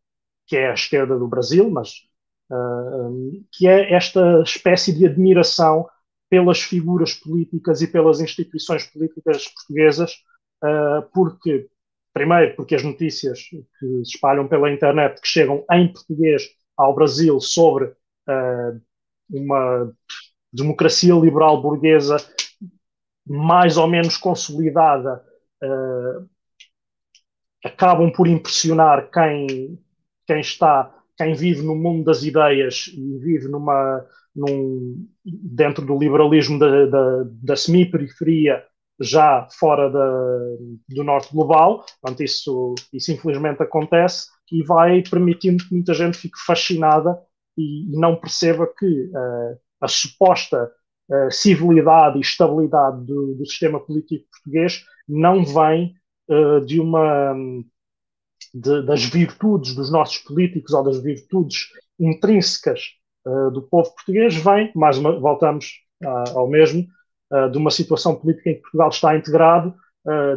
que é a esquerda do Brasil, mas uh, que é esta espécie de admiração pelas figuras políticas e pelas instituições políticas portuguesas, uh, porque, primeiro, porque as notícias que se espalham pela internet, que chegam em português ao Brasil sobre uh, uma democracia liberal burguesa mais ou menos consolidada, acabam por impressionar quem, quem está, quem vive no mundo das ideias e vive numa, num, dentro do liberalismo da, da, da semi-periferia, já fora da, do norte global, portanto, isso, isso infelizmente acontece e vai permitindo que muita gente fique fascinada e, e não perceba que uh, a suposta uh, civilidade e estabilidade do, do, sistema político português não vem uh, de uma de, das virtudes dos nossos políticos ou das virtudes intrínsecas uh, do povo português vem, mais uma, voltamos uh, ao mesmo, uh, de uma situação política em que Portugal está integrado,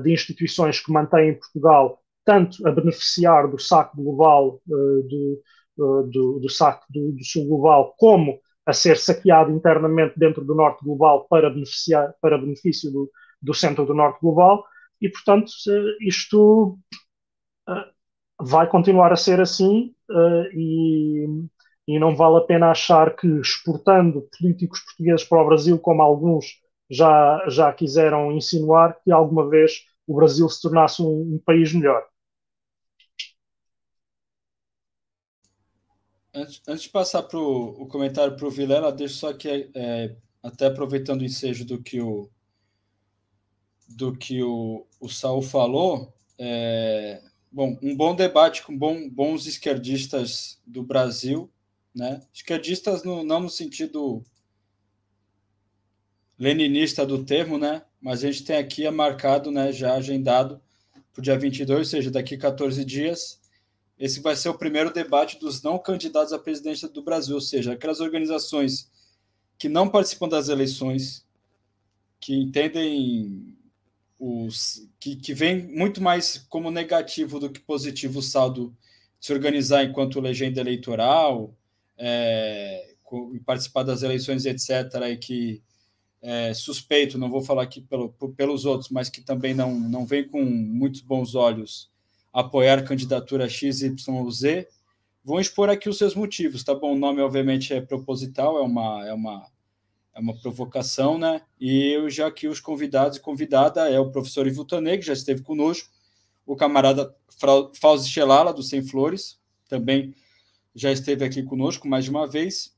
de instituições que mantêm Portugal tanto a beneficiar do saco global, do, do, do, saco do, do, sul global, como a ser saqueado internamente dentro do norte global para, beneficiar, para benefício do, do centro do norte global. E, portanto, isto vai continuar a ser assim uh, e, e não vale a pena achar que exportando políticos portugueses para o Brasil, como alguns já, já quiseram insinuar, que alguma vez o Brasil se tornasse um, um país melhor. Antes, antes de passar para o comentário para o Vilela, deixo só que, é, até aproveitando o ensejo do que o, do que o, o Saul falou, é, Bom, um bom debate com bom, bons esquerdistas do Brasil, né? Esquerdistas no, não no sentido leninista do termo, né? Mas a gente tem aqui é marcado, né, já agendado para o dia 22, ou seja, daqui 14 dias. Esse vai ser o primeiro debate dos não candidatos à presidência do Brasil, ou seja, aquelas organizações que não participam das eleições, que entendem os, que, que vem muito mais como negativo do que positivo o saldo se organizar enquanto legenda eleitoral, é, participar das eleições, etc., e que é, suspeito, não vou falar aqui pelo, pelos outros, mas que também não, não vem com muitos bons olhos apoiar candidatura XYZ, vão expor aqui os seus motivos, tá bom? O nome, obviamente, é proposital, é uma, é uma, é uma provocação, né? E eu já aqui os convidados e convidada é o professor Ivo Tanê, que já esteve conosco, o camarada Fauzi Chelala, do Sem Flores, também já esteve aqui conosco mais de uma vez,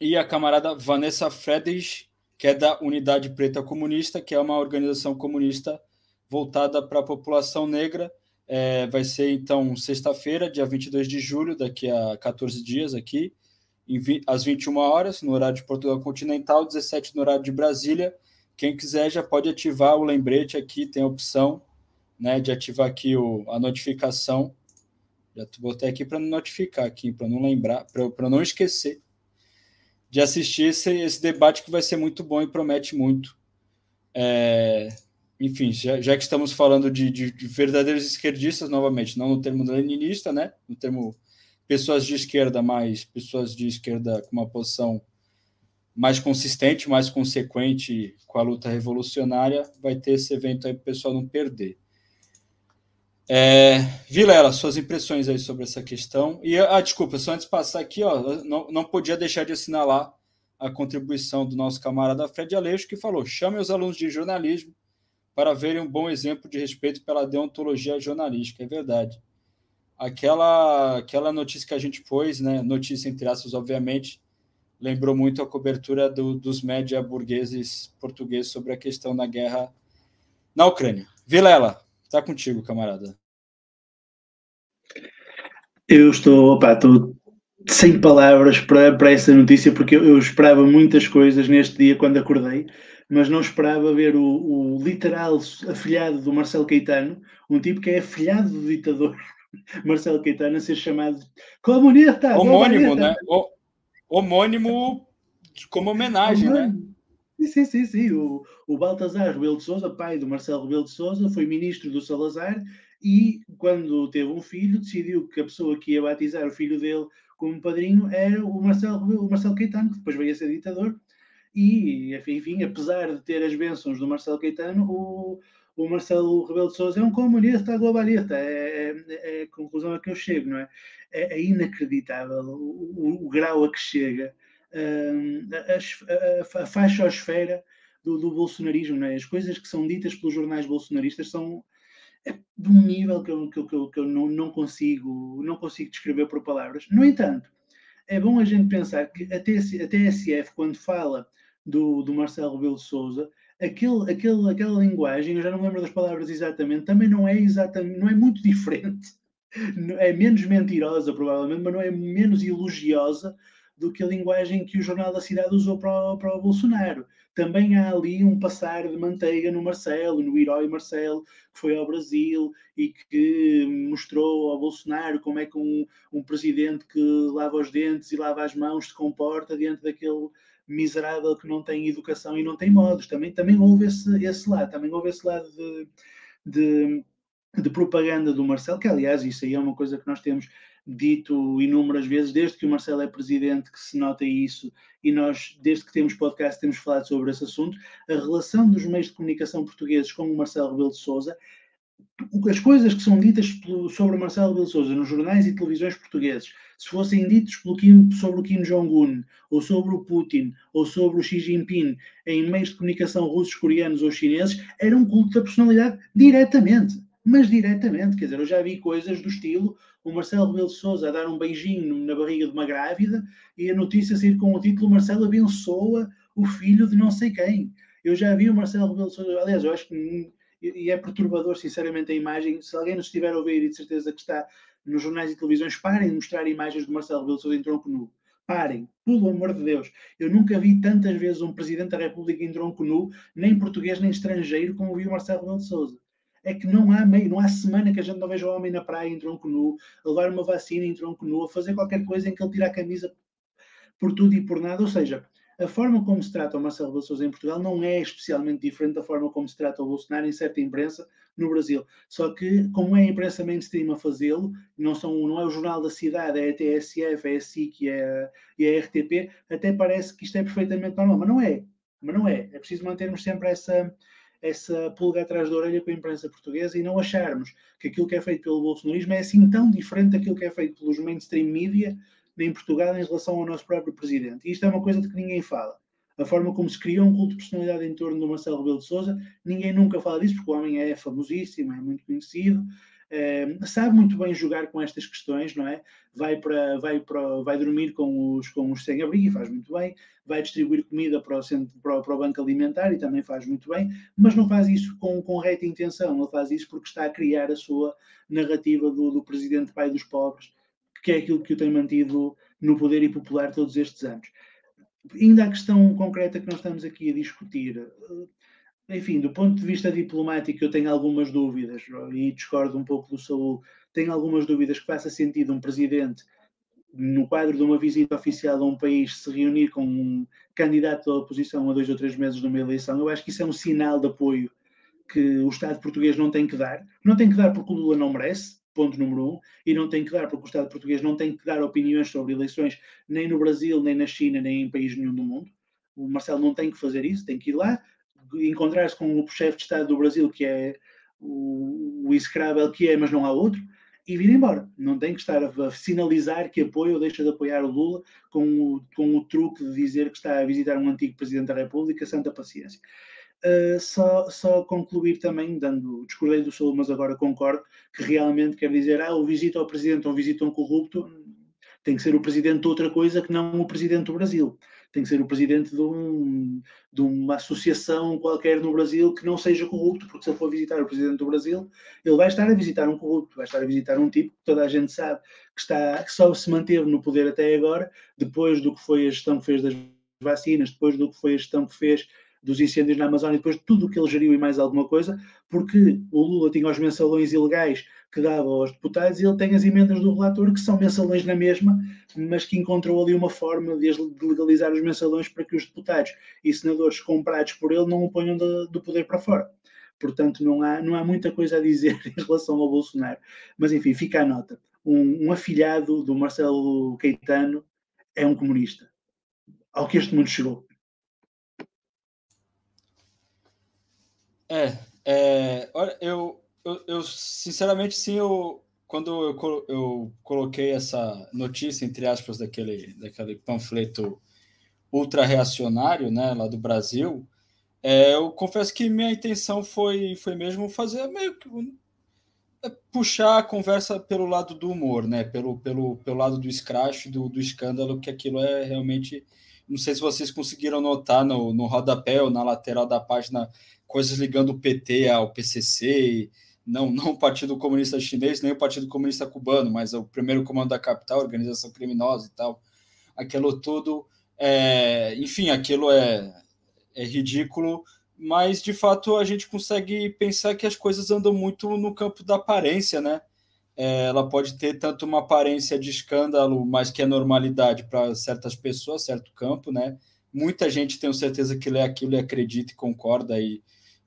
e a camarada Vanessa Friedrich, que é da Unidade Preta Comunista, que é uma organização comunista voltada para a população negra. É, vai ser então sexta-feira, dia 22 de julho, daqui a 14 dias aqui, às 21 horas, no horário de Portugal Continental, 17 no horário de Brasília. Quem quiser já pode ativar o lembrete aqui, tem a opção né, de ativar aqui o, a notificação. Já botei aqui para notificar aqui, para não lembrar, para não esquecer de assistir esse, esse debate que vai ser muito bom e promete muito. É, enfim, já, já, que estamos falando de, de, de, verdadeiros esquerdistas, novamente, não no termo leninista, né? No termo pessoas de esquerda, mas pessoas de esquerda com uma posição mais consistente, mais consequente com a luta revolucionária, vai ter esse evento aí para o pessoal não perder. É, Vilela, suas impressões aí sobre essa questão. E, ah, desculpa, só antes de passar aqui, ó, não, não podia deixar de assinalar a contribuição do nosso camarada Fred Aleixo, que falou: chame os alunos de jornalismo para verem um bom exemplo de respeito pela deontologia jornalística. É verdade. Aquela, aquela notícia que a gente pôs, né, notícia entre aspas, obviamente, lembrou muito a cobertura do, dos média burgueses portugueses sobre a questão da guerra na Ucrânia. Vilela, Está contigo, camarada. Eu estou, opa, estou sem palavras para, para essa notícia, porque eu, eu, esperava muitas coisas neste dia quando acordei, mas não esperava ver o, o literal afilhado do Marcelo Caetano, um tipo que é afilhado do ditador [laughs] Marcelo Caetano, a ser chamado comunista. Homônimo, né? O, homônimo como homenagem, né? homônimo. né? Sim, sim, sim. O, o Baltazar Rebelo de Souza, pai do Marcelo Rebelo de Souza, foi ministro do Salazar e, quando teve um filho, decidiu que a pessoa que ia batizar o filho dele como padrinho era o Marcelo, o Marcelo Caetano, que depois veio a ser ditador. E, enfim, apesar de ter as bênçãos do Marcelo Caetano, o, o Marcelo Rebelo de Souza é um comunista globalista. É, é, é, a conclusão a que eu chego, não é? É, é inacreditável o, o, o grau a que chega a, a, a faixosfera do, do bolsonarismo. Não é? As coisas que são ditas pelos jornais bolsonaristas são é de um nível que eu, que eu, que eu não, não, consigo, não consigo descrever por palavras. No entanto, é bom a gente pensar que a, a TSF, quando fala do, do Marcelo Rebelo de Souza, aquele, aquele, aquela linguagem, eu já não lembro das palavras exatamente, também não é exatamente, não é muito [laughs] diferente. É menos mentirosa, provavelmente, mas não é menos elogiosa do que a linguagem que o Jornal da Cidade usou para para o Bolsonaro. Também há ali um passar de manteiga no Marcelo, no herói Marcelo, que foi ao Brasil e que mostrou ao Bolsonaro como é que um, um presidente que lava os dentes e lava as mãos se comporta diante daquele miserável que não tem educação e não tem modos. Também, também houve esse, esse lado, também houve esse lado de, de, de propaganda do Marcelo, que aliás isso aí é uma coisa que nós temos dito inúmeras vezes, desde que o Marcelo é presidente, que se nota isso, e nós, desde que temos podcast, temos falado sobre esse assunto, a relação dos meios de comunicação portugueses com o Marcelo Rebelo de Souza, as coisas que são ditas sobre o Marcelo Rebelo Souza nos jornais e televisões portugueses, se fossem pelo Kim, sobre o Kim Jong-un, ou sobre o Putin, ou sobre o Xi Jinping, em meios de comunicação russos, coreanos ou chineses, era um culto da personalidade diretamente mas diretamente, quer dizer, eu já vi coisas do estilo o Marcelo Rebelo de Sousa a dar um beijinho na barriga de uma grávida e a notícia sair com o título Marcelo abençoa o filho de não sei quem. Eu já vi o Marcelo Rebelo de Sousa, aliás, eu acho que e é perturbador, sinceramente, a imagem. Se alguém nos estiver a ouvir e de certeza que está nos jornais e televisões, parem de mostrar imagens de Marcelo Rebelo em tronco nu. Parem, pelo amor de Deus. Eu nunca vi tantas vezes um Presidente da República em tronco nu, nem português nem estrangeiro, como vi o Marcelo Rebelo de Sousa é que não há meio, não há semana que a gente não veja o homem na praia em tronco nu, a levar uma vacina em tronco nu, a fazer qualquer coisa em que ele tira a camisa por tudo e por nada. Ou seja, a forma como se trata o Marcelo Rebelo Sousa em Portugal não é especialmente diferente da forma como se trata o Bolsonaro em certa imprensa no Brasil. Só que, como é a imprensa mainstream a fazê-lo, não, são, não é o Jornal da Cidade, é a TSF, é a SIC e é e a RTP, até parece que isto é perfeitamente normal, mas não é. Mas não é. É preciso mantermos sempre essa, essa pulga atrás da orelha com a imprensa portuguesa e não acharmos que aquilo que é feito pelo bolsonarismo é assim tão diferente daquilo que é feito pelos mainstream media em Portugal em relação ao nosso próprio presidente. E isto é uma coisa de que ninguém fala. A forma como se criou um culto de personalidade em torno do Marcelo Rebelo de Sousa, ninguém nunca fala disso, porque o homem é famosíssimo, é muito conhecido, é, sabe muito bem jogar com estas questões, não é? Vai, para, vai, para, vai dormir com os, com os sem-abrigo e faz muito bem, vai distribuir comida para o, centro, para, para o Banco Alimentar e também faz muito bem, mas não faz isso com, com reta intenção, ele faz isso porque está a criar a sua narrativa do, do presidente pai dos pobres, que é aquilo que o tem mantido no poder e popular todos estes anos. Ainda a questão concreta que nós estamos aqui a discutir, eh, enfim, do ponto de vista diplomático, eu tenho algumas dúvidas e discordo um pouco do Saúl. Tenho algumas dúvidas que faça sentido um presidente, no quadro de uma visita oficial a um país, se reunir com um candidato da oposição a dois ou três meses de uma eleição. Eu acho que isso é um sinal de apoio que o Estado português não tem que dar. Não tem que dar porque o Lula não merece, ponto número um, e não tem que dar, porque o Estado português não tem que dar opiniões sobre eleições nem no Brasil, nem na China, nem em país nenhum do mundo. O Marcelo não tem que fazer isso, tem que ir lá, encontrar-se com o chefe de Estado do Brasil, que é o, o que é, mas não há outro, e vir embora. Não tem que estar a, sinalizar que apoia ou deixa de apoiar o Lula com o, com o truque de dizer que está a visitar um antigo Presidente da República, santa paciência. Uh, só, só concluir também, dando, discordei do Sul, mas agora concordo, que realmente quer dizer, ah, o visita ao presidente ou visita um corrupto, tem que ser o presidente de outra coisa que não o presidente do Brasil. Tem que ser o presidente de, um, de uma associação qualquer no Brasil que não seja corrupto, porque se ele for visitar o presidente do Brasil, ele vai estar a visitar um corrupto, vai estar a visitar um tipo que toda a gente sabe que, está, que só se manteve no poder até agora, depois do que foi a gestão que fez das vacinas, depois do que foi a gestão que fez dos incêndios na Amazónia, depois de tudo o que ele geriu e mais alguma coisa, porque o Lula tinha os mensalões ilegais que dava aos deputados e ele tem as emendas do relator que são mensalões na mesma, mas que encontrou ali uma forma de legalizar os mensalões para que os deputados e senadores comprados por ele não o ponham do, do poder para fora. Portanto, não há, não há muita coisa a dizer [laughs] em relação ao Bolsonaro. Mas, enfim, fica a nota. Um, um afilhado do Marcelo Caetano é um comunista. Ao que este mundo chegou. É, é olha, eu, eu, eu, sinceramente, sim, eu, quando eu, eu coloquei essa notícia, entre aspas, daquele, daquele panfleto ultra-reacionário, né, lá do Brasil, é, eu confesso que minha intenção foi, foi mesmo fazer meio que é, puxar a conversa pelo lado do humor, né, pelo, pelo, pelo lado do scratch, do, do escândalo, que aquilo é realmente não sei se vocês conseguiram notar no, no rodapé ou na lateral da página coisas ligando o PT ao PCC, não, não o Partido Comunista Chinês, nem o Partido Comunista Cubano, mas o primeiro comando da capital, organização criminosa e tal. Aquilo tudo, é, enfim, aquilo é, é ridículo, mas de fato a gente consegue pensar que as coisas andam muito no campo da aparência, né? É, ela pode ter tanto uma aparência de escândalo, mas que é normalidade para certas pessoas, certo campo, né? Muita gente tenho certeza que lê aquilo e acredita e concorda e,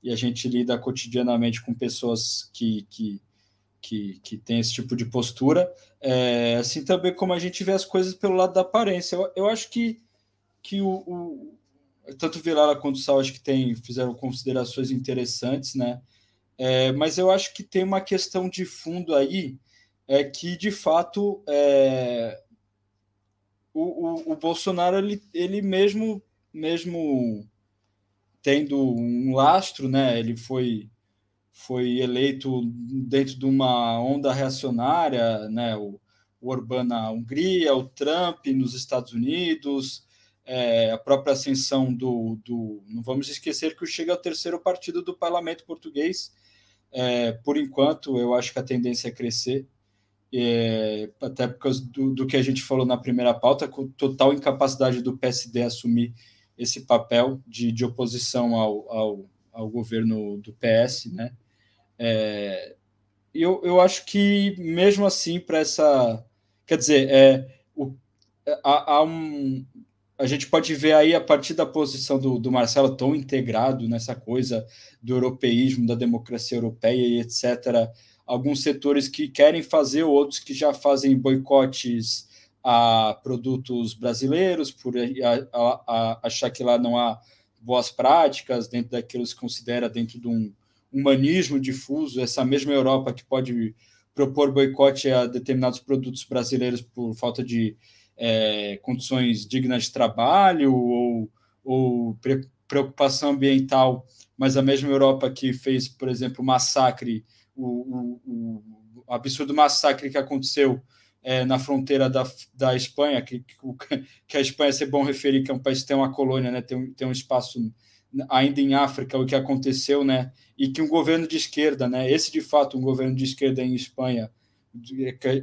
e a gente lida cotidianamente com pessoas que, que, que, que têm esse tipo de postura, é, assim também como a gente vê as coisas pelo lado da aparência. Eu, eu acho que, que o, o tanto Vilara quanto Sal acho que tem, fizeram considerações interessantes, né? É, mas eu acho que tem uma questão de fundo aí, é que de fato é, o, o, o Bolsonaro ele, ele mesmo mesmo tendo um lastro, né? Ele foi foi eleito dentro de uma onda reacionária, né? O, o Orbán na Hungria, o Trump nos Estados Unidos, é, a própria ascensão do, do. Não vamos esquecer que o Chega é o terceiro partido do parlamento português. É, por enquanto, eu acho que a tendência é crescer, é, até por causa do, do que a gente falou na primeira pauta, com total incapacidade do PSD assumir esse papel de, de oposição ao, ao, ao, governo do PS, né? É, eu, eu acho que mesmo assim para essa, quer dizer, é, o, há, há, um, a gente pode ver aí, a partir da posição do, do Marcelo, tão integrado nessa coisa do europeísmo, da democracia europeia e etc., alguns setores que querem fazer, outros que já fazem boicotes a produtos brasileiros, por a, a, achar que lá não há boas práticas dentro daquilo que se considera dentro de um humanismo difuso, essa mesma Europa que pode propor boicote a determinados produtos brasileiros por falta de é, condições dignas de trabalho ou, ou preocupação ambiental, mas a mesma Europa que fez, por exemplo, o massacre, o, o, o absurdo massacre que aconteceu é, na fronteira da, da Espanha, que, que [laughs] a Espanha, é bom referir que é um país que tem uma colônia, né, tem, tem um espaço ainda em África, o que aconteceu, né, e que um governo de esquerda, né, esse de fato um governo de esquerda em Espanha,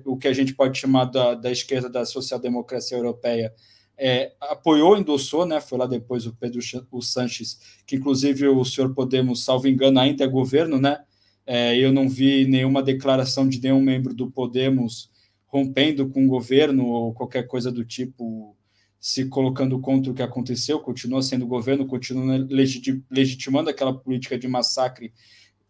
o que a gente pode chamar da, da esquerda da social-democracia europeia, é, apoiou, endossou, né? Foi lá depois o Pedro o Sanches, que inclusive o senhor Podemos, salvo engano, ainda é governo, né? É, eu não vi nenhuma declaração de nenhum membro do Podemos rompendo com o governo ou qualquer coisa do tipo, se colocando contra o que aconteceu, continua sendo governo, continua legitimando aquela política de massacre,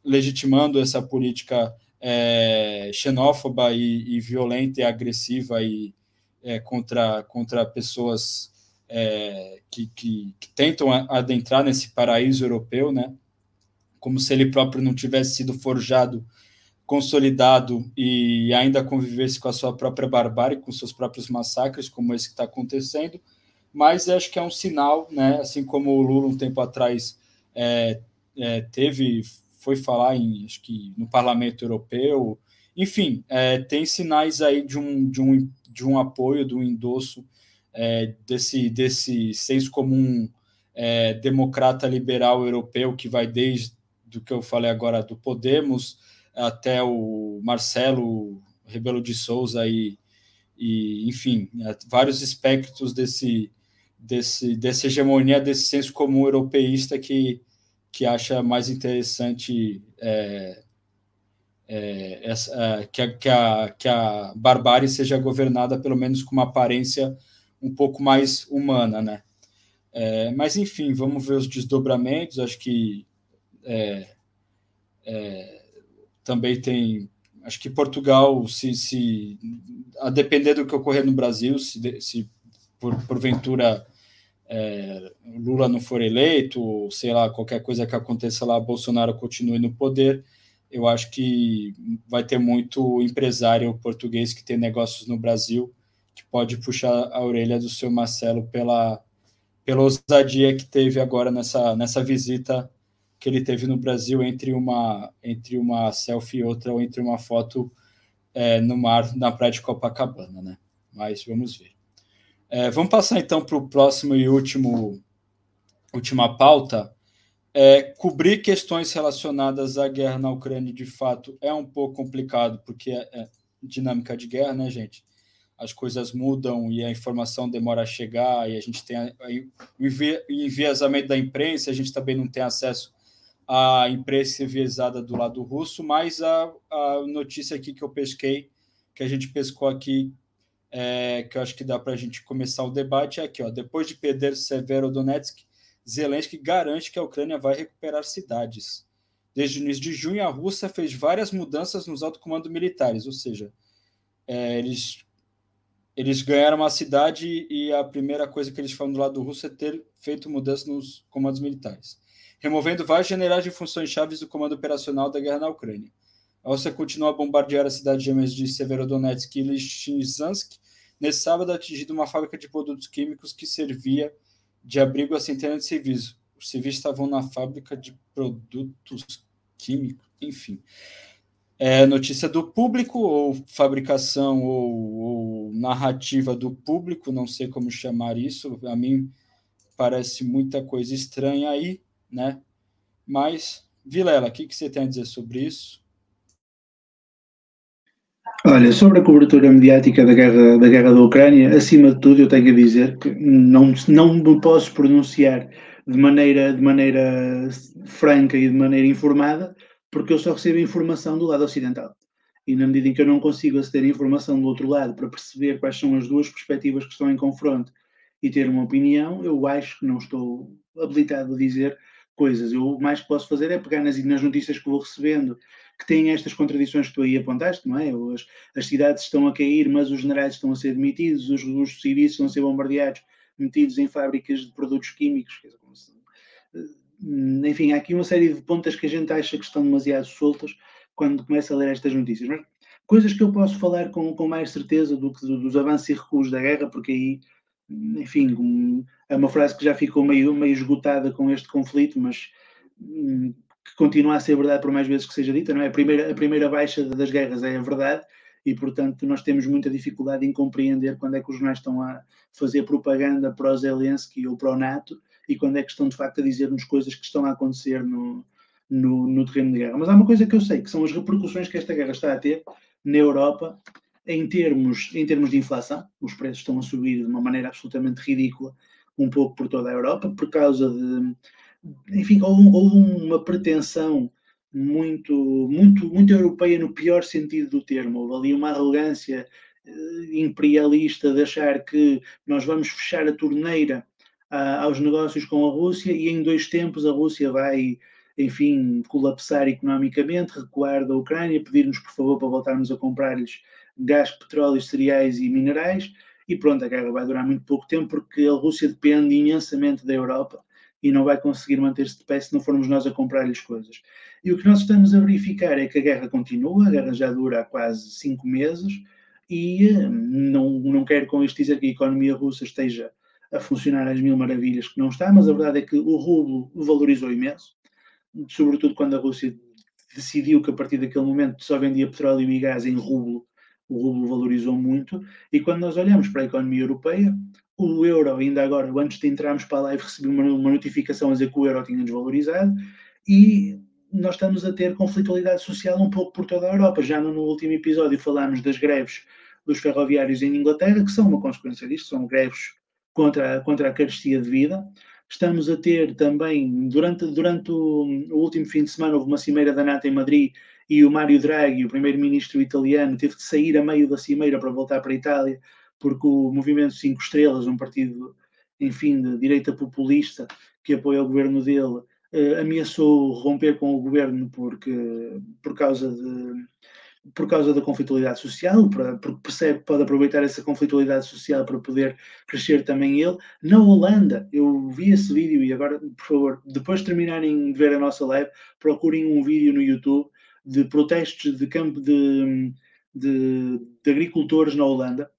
legitimando essa política é, xenófoba e, e, violenta e agressiva e é, contra, contra pessoas é, que, que, que, tentam adentrar nesse paraíso europeu, né? Como se ele próprio não tivesse sido forjado, consolidado e ainda convivesse com a sua própria barbárie, com seus próprios massacres, como esse que está acontecendo. Mas acho que é um sinal, né? Assim como o Lula um tempo atrás é, é, teve foi falar em, acho que no Parlamento Europeu. Enfim, é, tem sinais aí de um, de um, de um apoio, de um endosso é, desse, desse senso comum é, democrata liberal europeu que vai desde do que eu falei agora do Podemos até o Marcelo Rebelo de Souza e, e enfim, é, vários espectros desse, desse, dessa hegemonia, desse senso comum europeísta que, que acha mais interessante é, é, essa, é, que, a, que, a, que a barbárie seja governada pelo menos com uma aparência um pouco mais humana, né? É, mas enfim, vamos ver os desdobramentos. Acho que é, é, também tem. Acho que Portugal, se, se a depender do que ocorrer no Brasil, se, se por, porventura é, Lula não for eleito, sei lá, qualquer coisa que aconteça lá, Bolsonaro continue no poder, eu acho que vai ter muito empresário português que tem negócios no Brasil que pode puxar a orelha do seu Marcelo pela, pela ousadia que teve agora nessa, nessa visita que ele teve no Brasil entre uma, entre uma selfie e outra, ou entre uma foto é, no mar, na praia de Copacabana, né? Mas vamos ver. É, vamos passar então para o próximo e último última pauta. É, cobrir questões relacionadas à guerra na Ucrânia, de fato, é um pouco complicado, porque é, é dinâmica de guerra, né, gente? As coisas mudam e a informação demora a chegar, e a gente tem o enviesamento da imprensa, a gente também não tem acesso à imprensa enviesada do lado russo, mas a, a notícia aqui que eu pesquei, que a gente pescou aqui é, que eu acho que dá para a gente começar o debate, é aqui, ó, depois de perder Severodonetsk, Zelensky garante que a Ucrânia vai recuperar cidades. Desde o início de junho, a Rússia fez várias mudanças nos alto comando militares, ou seja, é, eles, eles ganharam uma cidade e a primeira coisa que eles falam do lado russo é ter feito mudanças nos comandos militares, removendo vários generais de funções chaves do comando operacional da guerra na Ucrânia. A Rússia continua a bombardear as cidades gêmeas de Severodonetsk e Lysychansk, nesse sábado atingido uma fábrica de produtos químicos que servia de abrigo a centenas de civis. Os civis estavam na fábrica de produtos químicos, enfim. É notícia do público, ou fabricação, ou, ou narrativa do público, não sei como chamar isso. A mim parece muita coisa estranha aí, né? Mas, Vilela, o que, que você tem a dizer sobre isso? Olha, sobre a cobertura mediática da guerra, da guerra da Ucrânia, acima de tudo eu tenho a dizer que não, não me posso pronunciar de maneira, de maneira franca e de maneira informada, porque eu só recebo informação do lado ocidental. E na medida em que eu não consigo aceder à informação do outro lado para perceber quais são as duas perspectivas que estão em confronto e ter uma opinião, eu acho que não estou habilitado a dizer coisas. Eu, o mais que posso fazer é pegar nas, nas notícias que vou recebendo, que têm estas contradições que tu aí apontaste, não é? As, as cidades estão a cair, mas os generais estão a ser demitidos, os, os civis estão a ser bombardeados, metidos em fábricas de produtos químicos. Dizer, eh, enfim, há aqui uma série de pontas que a gente acha que estão demasiado soltas quando começa a ler estas notícias. Mas coisas que eu posso falar com, com mais certeza do que dos avanços e recuos da guerra, porque aí enfim, um, é uma frase que já ficou meio, meio esgotada com este conflito, mas um, que continua a ser verdade por mais vezes que seja dita, não é? A primeira, a primeira baixa das guerras é a verdade e, portanto, nós temos muita dificuldade em compreender quando é que os jornais estão a fazer propaganda para o Zelensky ou para o NATO e quando é que estão, de facto, a dizer-nos coisas que estão a acontecer no, no, no terreno de guerra. Mas há uma coisa que eu sei, que são as repercussões que esta guerra está a ter na Europa em termos, em termos de inflação, os preços estão a subir de uma maneira absolutamente ridícula, um pouco por toda a Europa, por causa de, enfim, houve, uma pretensão muito, muito, muito europeia no pior sentido do termo. Houve ali uma arrogância eh, imperialista de achar que nós vamos fechar a torneira aos negócios com a Rússia e em dois tempos a Rússia vai, enfim, colapsar economicamente, recuar da Ucrânia, pedir-nos por favor para voltarmos a comprar-lhes gás, petróleo, cereais e minerais, e pronto, a guerra vai durar muito pouco tempo porque a Rússia depende imensamente da Europa e não vai conseguir manter-se de pé se não formos nós a comprar-lhes coisas. E o que nós estamos a verificar é que a guerra continua, a guerra já dura há quase cinco meses, e eh, não, não quero com isto dizer que a economia russa esteja a funcionar às mil maravilhas, que não está, mas a verdade é que o rublo valorizou imenso, sobretudo quando a Rússia decidiu que a partir daquele momento só vendia petróleo e gás em rublo o rublo valorizou muito, e quando nós olhamos para a economia europeia, o euro, ainda agora, antes de entrarmos para a live, recebi uma, uma notificação a dizer que o euro tinha desvalorizado, e nós estamos a ter conflitualidade social um pouco por toda a Europa. Já no, no último episódio falámos das greves dos ferroviários em Inglaterra, que são uma consequência disto, são greves contra, contra a carestia de vida. Estamos a ter também, durante, durante o, o último fim de semana, houve uma cimeira da NATO em Madrid, e o Mário Draghi, o primeiro-ministro italiano, teve de sair a meio da cimeira para voltar para a Itália, porque o Movimento Cinco Estrelas, um partido, enfim, de direita populista que apoia o governo dele, eh, ameaçou romper com o governo porque, por causa de por causa da conflitualidade social, porque percebe que pode aproveitar essa conflitualidade social para poder crescer também ele. Na Holanda, eu vi esse vídeo e agora, por favor, depois de terminarem de ver a nossa live, procurem um vídeo no YouTube de protestos de campo de, de, de agricultores na Holanda.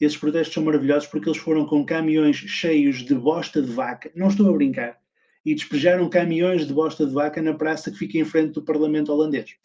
Esses protestos são maravilhosos porque eles foram com caminhões cheios de bosta de vaca, não estou a brincar, e despejaram caminhões de bosta de vaca na praça que fica em frente do Parlamento holandês.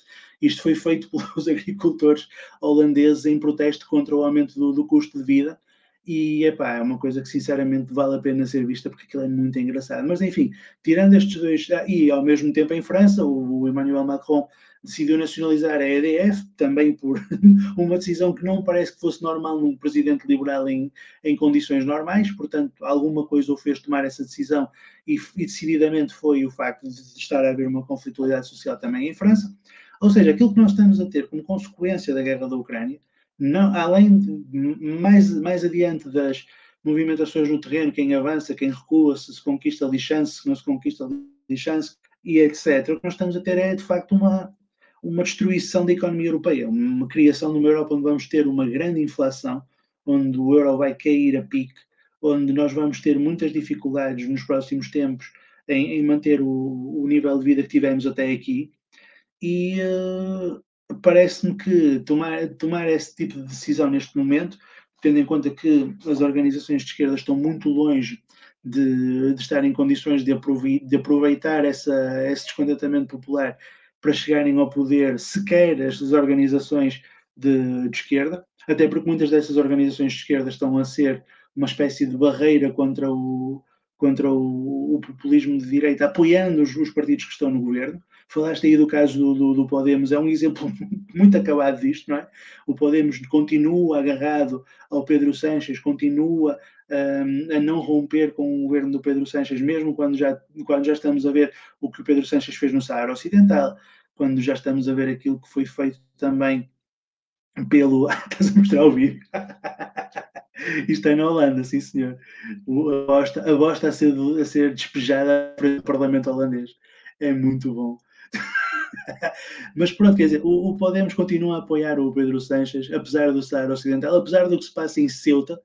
Isto foi feito [laughs] pelos agricultores holandeses em protesto contra o aumento do, do custo de vida. E epá, é uma coisa que sinceramente vale a pena ser vista porque aquilo é muito engraçado. Mas enfim, tirando estes dois, ah, e ao mesmo tempo em França, o, o Emmanuel Macron decidiu nacionalizar a EDF, também por [laughs] uma decisão que não parece que fosse normal num presidente liberal em, em condições normais, portanto, alguma coisa o fez tomar essa decisão e, e decididamente foi o facto de estar a haver uma conflitualidade social também em França. Ou seja, aquilo que nós estamos a ter como consequência da guerra da Ucrânia, não, além de, mais, mais adiante das movimentações no terreno, quem avança, quem recua, se se conquista lixança, se não se conquista lixança, e etc. O que nós estamos a ter é, de facto, uma, uma destruição da economia europeia, uma criação de uma Europa onde vamos ter uma grande inflação, onde o euro vai cair a pique, onde nós vamos ter muitas dificuldades nos próximos tempos em, em manter o, o, nível de vida que tivemos até aqui. E uh, parece-me que tomar, tomar esse tipo de decisão neste momento, tendo em conta que as organizações de esquerda estão muito longe de, de estar em condições de, aproveitar essa, esse descontentamento popular para chegarem ao poder sequer estas organizações de, de, esquerda, até porque muitas dessas organizações de esquerda estão a ser uma espécie de barreira contra o, contra o, o populismo de direita, apoiando os, os, partidos que estão no governo. Falaste aí do caso do, do, do, Podemos, é um exemplo [laughs] muito acabado disto, não é? O Podemos continua agarrado ao Pedro Sanches, continua um, a não romper com o governo do Pedro Sanches, mesmo quando já, quando já estamos a ver o que o Pedro Sanches fez no Saara Ocidental, quando já estamos a ver aquilo que foi feito também pelo. [laughs] Estás a mostrar o vídeo? [laughs] Isto é na Holanda, sim senhor. A bosta, a bosta a, ser, a ser despejada para o Parlamento holandês. É muito bom. [laughs] Mas pronto, quer dizer, o, o, Podemos continua a apoiar o Pedro Sanches, apesar do Saara Ocidental, apesar do que se passa em Ceuta,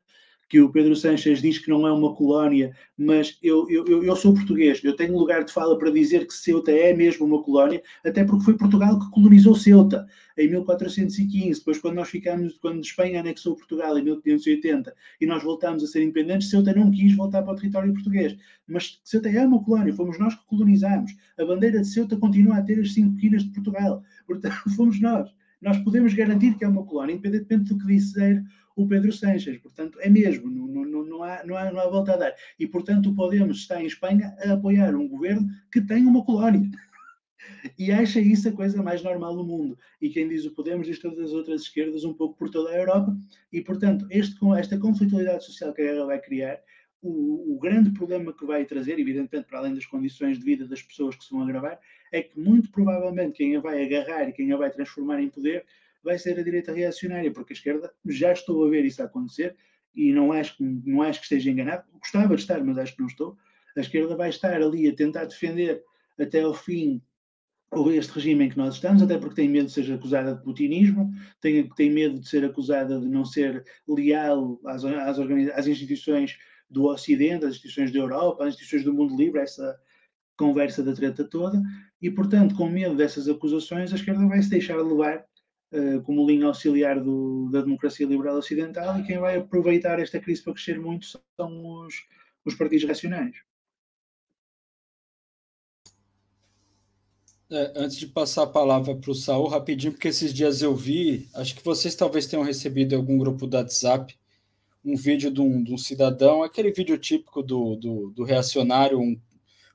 que o Pedro Sanches diz que não é uma colónia, mas eu, eu, eu sou português, eu tenho lugar de fala para dizer que Ceuta é mesmo uma colónia, até porque foi Portugal que colonizou Ceuta em 1415, depois quando nós ficamos, quando Espanha anexou Portugal em 1580 e nós voltámos a ser independentes, Ceuta não quis voltar para o território português, mas Ceuta é uma colónia, fomos nós que colonizámos, a bandeira de Ceuta continua a ter as cinco quinas de Portugal, portanto [laughs] fomos nós. Nós podemos garantir que é uma colónia, independentemente do que disser o Pedro Sanches. Portanto, é mesmo, não, não, não, há, não, há, não há volta a dar. E, portanto, o Podemos está em Espanha a apoiar um governo que tem uma colónia. E acha isso a coisa mais normal do mundo. E quem diz o Podemos diz todas as outras esquerdas, um pouco por toda a Europa. E, portanto, este, esta conflitualidade social que a guerra vai criar, o, o, grande problema que vai trazer, evidentemente, para além das condições de vida das pessoas que se vão agravar, é que muito provavelmente quem a vai agarrar e quem a vai transformar em poder vai ser a direita reacionária, porque a esquerda já estou a ver isso acontecer e não acho, não acho que esteja enganado. Gostava de estar, mas acho que não estou. A esquerda vai estar ali a tentar defender até ao fim este regime em que nós estamos, até porque tem medo de ser acusada de putinismo, tem, tem medo de ser acusada de não ser leal às, às, às instituições do Ocidente, às instituições da Europa, às instituições do mundo livre, essa conversa da treta toda, e portanto, com medo dessas acusações, a esquerda vai se deixar levar como linha auxiliar do, da democracia liberal ocidental, e quem vai aproveitar esta crise para crescer muito são os, os partidos racionais. É, antes de passar a palavra para o Saul, rapidinho, porque esses dias eu vi, acho que vocês talvez tenham recebido em algum grupo do WhatsApp, um vídeo de um, de um cidadão, aquele vídeo típico do, do, do reacionário, um,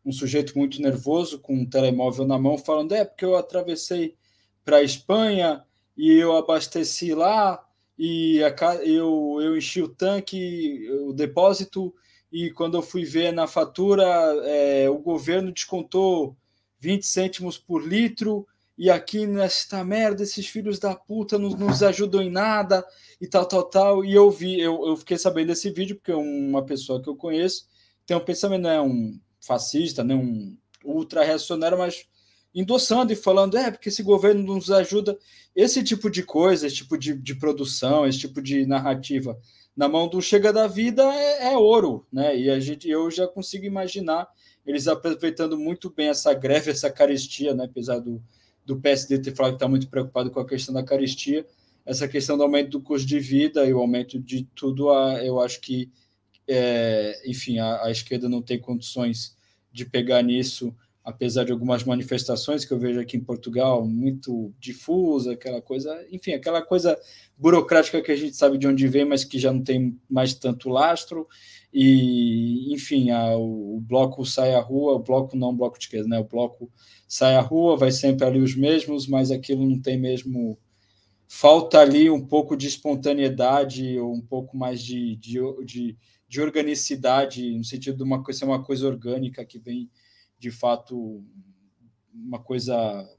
um, sujeito muito nervoso com um telemóvel na mão, falando: é porque eu atravessei para a Espanha e eu abasteci lá e a, eu, eu enchi o tanque, o depósito, e quando eu fui ver na fatura, é, o governo descontou 20 cêntimos por litro, e aqui nesta merda, esses filhos da puta não nos ajudam em nada, e tal, tal, tal. E eu vi, eu, eu fiquei sabendo desse vídeo, porque uma pessoa que eu conheço tem um pensamento, não é um fascista, não um ultra reacionário, mas endossando e falando, é, porque esse governo nos ajuda. Esse tipo de coisa, esse tipo de, de produção, esse tipo de narrativa na mão do Chega da Vida é, é, ouro, né? E a gente, eu já consigo imaginar eles aproveitando muito bem essa greve, essa carestia, né? Apesar do, do PSD ter falado que está muito preocupado com a questão da carestia, essa questão do aumento do custo de vida e o aumento de tudo, eu acho que, é, enfim, a, a esquerda não tem condições de pegar nisso apesar de algumas manifestações que eu vejo aqui em Portugal muito difusa, aquela coisa, enfim, aquela coisa burocrática que a gente sabe de onde vem, mas que já não tem mais tanto lastro. E, enfim, a, o, bloco sai à rua, o bloco não o bloco de esquerda, né? O bloco sai à rua, vai sempre ali os mesmos, mas aquilo não tem mesmo. Falta ali um pouco de espontaneidade, ou um pouco mais de, de, de, de organicidade, no sentido de uma coisa, uma coisa orgânica que vem de fato uma coisa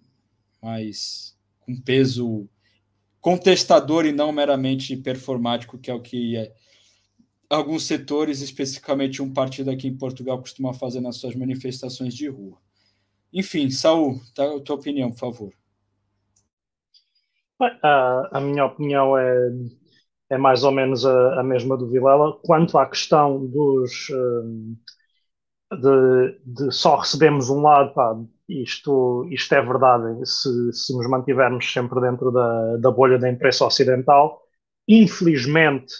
mais com peso contestador e não meramente performático, que é o que é, alguns setores, especificamente um partido aqui em Portugal, costuma fazer nas suas manifestações de rua. Enfim, Saul, tá, a tua opinião, por favor. A, a minha opinião é, é mais ou menos a, a mesma do Vilela. Quanto à questão dos, hum, de, de só recebemos um lado, pá, isto, isto é verdade se, se nos mantivermos sempre dentro da, da bolha da imprensa ocidental. Infelizmente,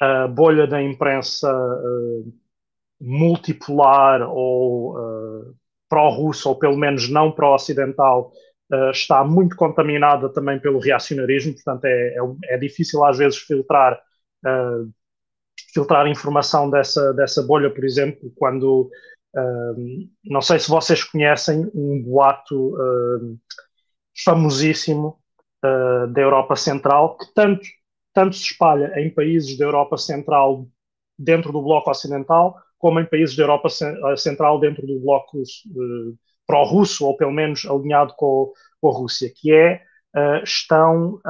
a bolha da imprensa uh, multipolar ou uh, pró-russa, ou pelo menos não pró-ocidental, uh, está muito contaminada também pelo reacionarismo, portanto é, é, é difícil às vezes filtrar, filtrar informação dessa, dessa bolha, por exemplo, quando não sei se vocês conhecem um boato uh, famosíssimo uh, da Europa Central que tanto, tanto se espalha em países da Europa Central dentro do Bloco Ocidental como em países da Europa ah, Central dentro do Bloco uh, pró-russo ou pelo menos alinhado com, com, a Rússia, que é estão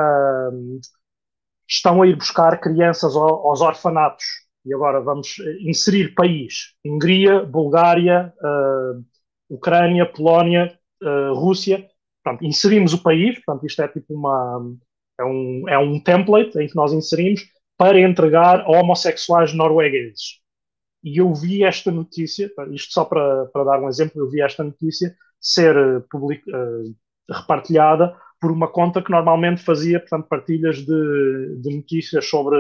estão a ir buscar crianças aos orfanatos. E agora vamos inserir país: Hungria, Bulgária, uh, Ucrânia, Polónia, uh, Rússia. Portanto, inserimos o país, portanto, isto é tipo uma. É um, é um template em que nós inserimos para entregar a homossexuais noruegueses. E eu vi esta notícia, isto só para, para dar um exemplo, eu vi esta notícia ser public, uh, repartilhada por uma conta que normalmente fazia portanto, partilhas de, de notícias sobre,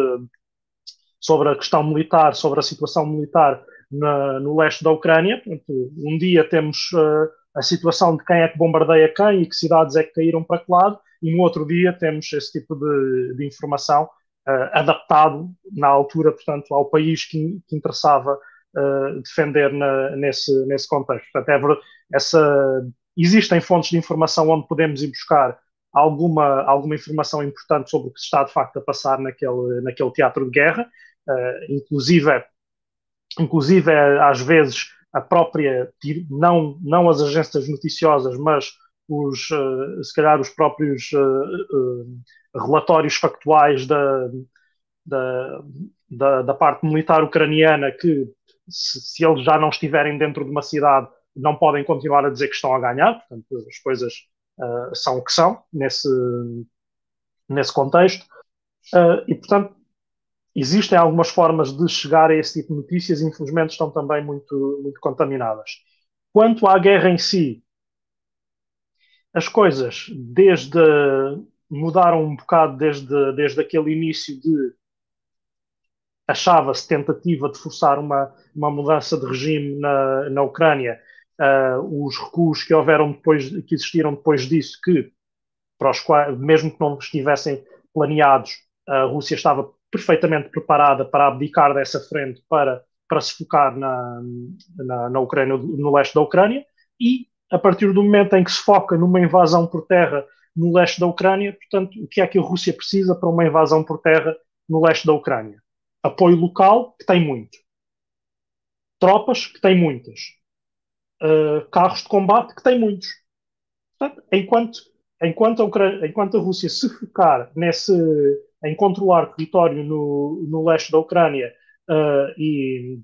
sobre a questão militar, sobre a situação militar na, no leste da Ucrânia. Portanto, um dia temos uh, a situação de quem é que bombardeia quem e que cidades é que caíram para que lado, e no outro dia temos esse tipo de, de informação uh, adaptado na altura, portanto, ao país que, que interessava uh, defender na, nesse, nesse contexto. Portanto, é, essa, existem fontes de informação onde podemos ir buscar alguma, alguma informação importante sobre o que se está de facto a passar naquele, naquele teatro de guerra, uh, inclusive, inclusive às vezes a própria, não, não as agências noticiosas, mas os, uh, se calhar os próprios uh, relatórios factuais da, da, da, da, parte militar ucraniana que, se, se, eles já não estiverem dentro de uma cidade, não podem continuar a dizer que estão a ganhar. Portanto, as coisas uh, são o que são nesse, nesse contexto. Uh, e, portanto, existem algumas formas de chegar a esse tipo de notícias e, infelizmente, estão também muito, muito contaminadas. Quanto à guerra em si, as coisas, desde mudaram um bocado desde, desde aquele início de achava-se tentativa de forçar uma, uma mudança de regime na, na Ucrânia, uh, os recuos que houveram depois, que existiram depois disso, que para os quais, mesmo que não estivessem planeados, a Rússia estava perfeitamente preparada para abdicar dessa frente para, para se focar na, na, na Ucrânia, no leste da Ucrânia, e a partir do momento em que se foca numa invasão por terra no leste da Ucrânia. Portanto, o que é que a Rússia precisa para uma invasão por terra no leste da Ucrânia? Apoio local, que tem muito. Tropas, que tem muitas. Uh, carros de combate, que tem muitos. Portanto, enquanto, enquanto, a Ucrânia, enquanto a Rússia se focar nesse, em controlar território no, no leste da Ucrânia uh, e,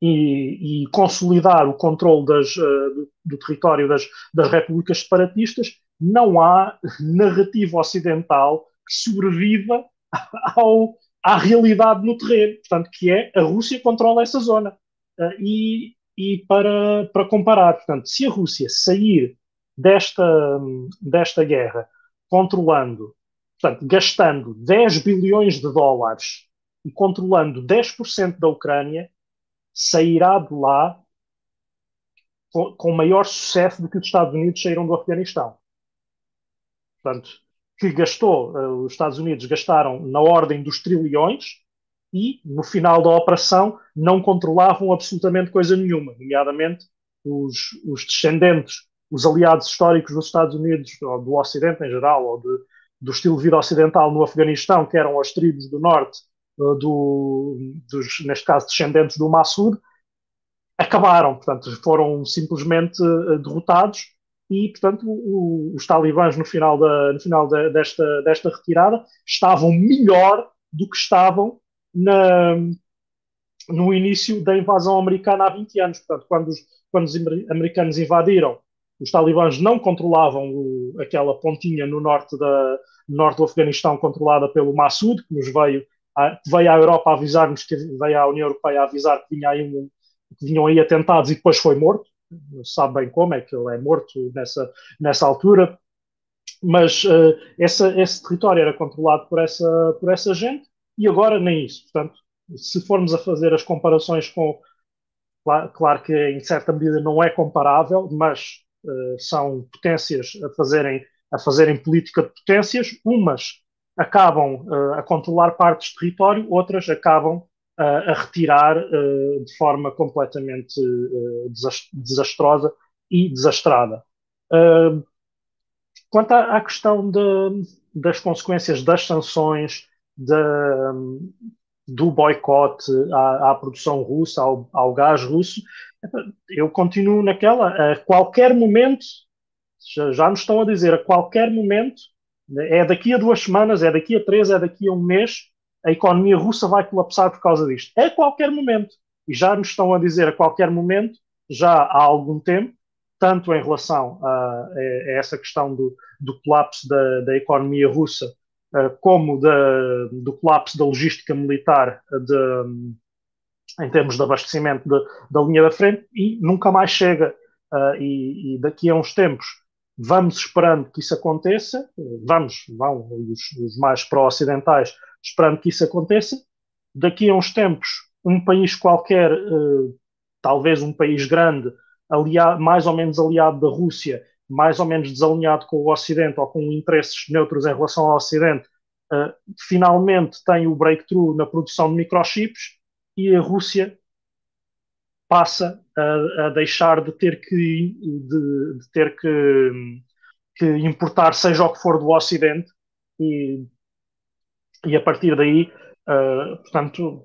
e, e, consolidar o controle das, uh, do, do, território das, das repúblicas separatistas, não há narrativa ocidental que sobreviva [laughs] ao, à realidade no terreno, portanto, que é a Rússia controla essa zona. Uh, e, e para, para comparar, portanto, se a Rússia sair desta, desta guerra controlando, portanto, gastando 10 bilhões de dólares e controlando 10% da Ucrânia, sairá de lá com, com maior sucesso do que os Estados Unidos saíram do Afeganistão. Portanto, que gastou, uh, os Estados Unidos gastaram na ordem dos trilhões e, no final da operação, não controlavam absolutamente coisa nenhuma, nomeadamente os, os descendentes, os aliados históricos dos Estados Unidos, ou do Ocidente em geral, ou de, do estilo de vida ocidental no Afeganistão, que eram as tribos do norte, uh, do, dos, neste caso, descendentes do Massoud, acabaram, portanto, foram simplesmente uh, derrotados e, portanto, o, os talibãs no final, da, no final desta, desta retirada estavam melhor do que estavam na, no início da invasão americana há 20 anos. Portanto, quando os, quando os americanos invadiram, os talibãs não controlavam o, aquela pontinha no norte, da, norte do Afeganistão controlada pelo Massoud, que nos veio, a, veio à Europa avisar-nos, que veio à União Europeia avisar que, vinha aí um, que vinham aí atentados e depois foi morto não sabe bem como, é que ele é morto nessa, nessa altura, mas uh, essa, esse território era controlado por essa, por essa gente e agora nem isso. Portanto, se formos a fazer as comparações com. Claro, claro que em certa medida não é comparável, mas uh, são potências a fazerem, a fazerem política de potências. Umas acabam uh, a controlar partes de território, outras acabam a retirar uh, de forma completamente uh, desastrosa e desastrada. Uh, quanto à, à questão de, das consequências das sanções, de, do boicote à, à, produção russa, ao, ao, gás russo, eu continuo naquela. A qualquer momento, já, já nos estão a dizer, a qualquer momento É daqui a duas semanas, é daqui a três, é daqui a um mês, a economia russa vai colapsar por causa disto. É a qualquer momento. E já nos estão a dizer a qualquer momento, já há algum tempo, tanto em relação a, a, essa questão do, do colapso da, da, economia russa, uh, como da, do colapso da logística militar de, em termos de abastecimento de, da linha da frente, e nunca mais chega. Uh, e, e, daqui a uns tempos vamos esperando que isso aconteça, vamos, vão os, os mais pró-ocidentais esperando que isso aconteça. Daqui a uns tempos, um país qualquer, uh, talvez um país grande, aliado, mais ou menos aliado da Rússia, mais ou menos desalinhado com o Ocidente ou com interesses neutros em relação ao Ocidente, uh, finalmente tem o breakthrough na produção de microchips e a Rússia passa a, a deixar de ter que, de, de ter que, que, importar seja o que for do Ocidente e, e a partir daí, uh, portanto,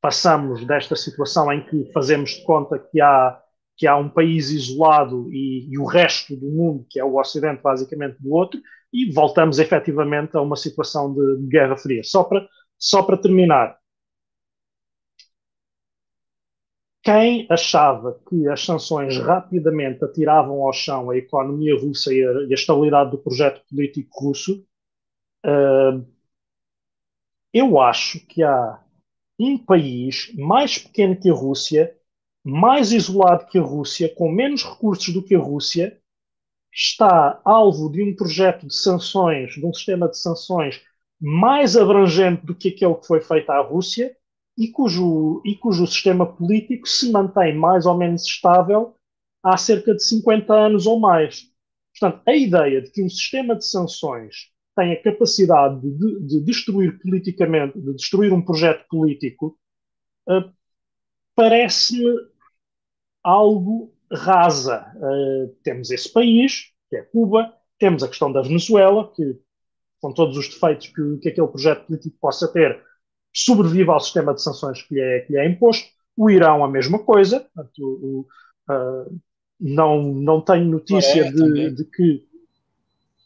passamos desta situação em que fazemos de conta que há que há um país isolado e, e, o resto do mundo, que é o Ocidente, basicamente do outro, e voltamos efetivamente a uma situação de, de Guerra Fria. Só para, só para terminar, quem achava que as sanções rapidamente atiravam ao chão a economia russa e a, e a estabilidade do projeto político russo, uh, eu acho que há um país mais pequeno que a Rússia, mais isolado que a Rússia, com menos recursos do que a Rússia, está alvo de um projeto de sanções, de um sistema de sanções mais abrangente do que aquele que foi feito à Rússia e cujo, e cujo sistema político se mantém mais ou menos estável há cerca de 50 anos ou mais. Portanto, a ideia de que um sistema de sanções tem a capacidade de, de destruir politicamente, de destruir um projeto político, uh, parece-me algo rasa. Uh, temos esse país, que é Cuba, temos a questão da Venezuela, que, com todos os defeitos que, que aquele projeto político possa ter, sobrevive ao sistema de sanções que lhe é, que lhe é imposto. O Irão, a mesma coisa. Portanto, o, uh, não, não tenho notícia de, de, que.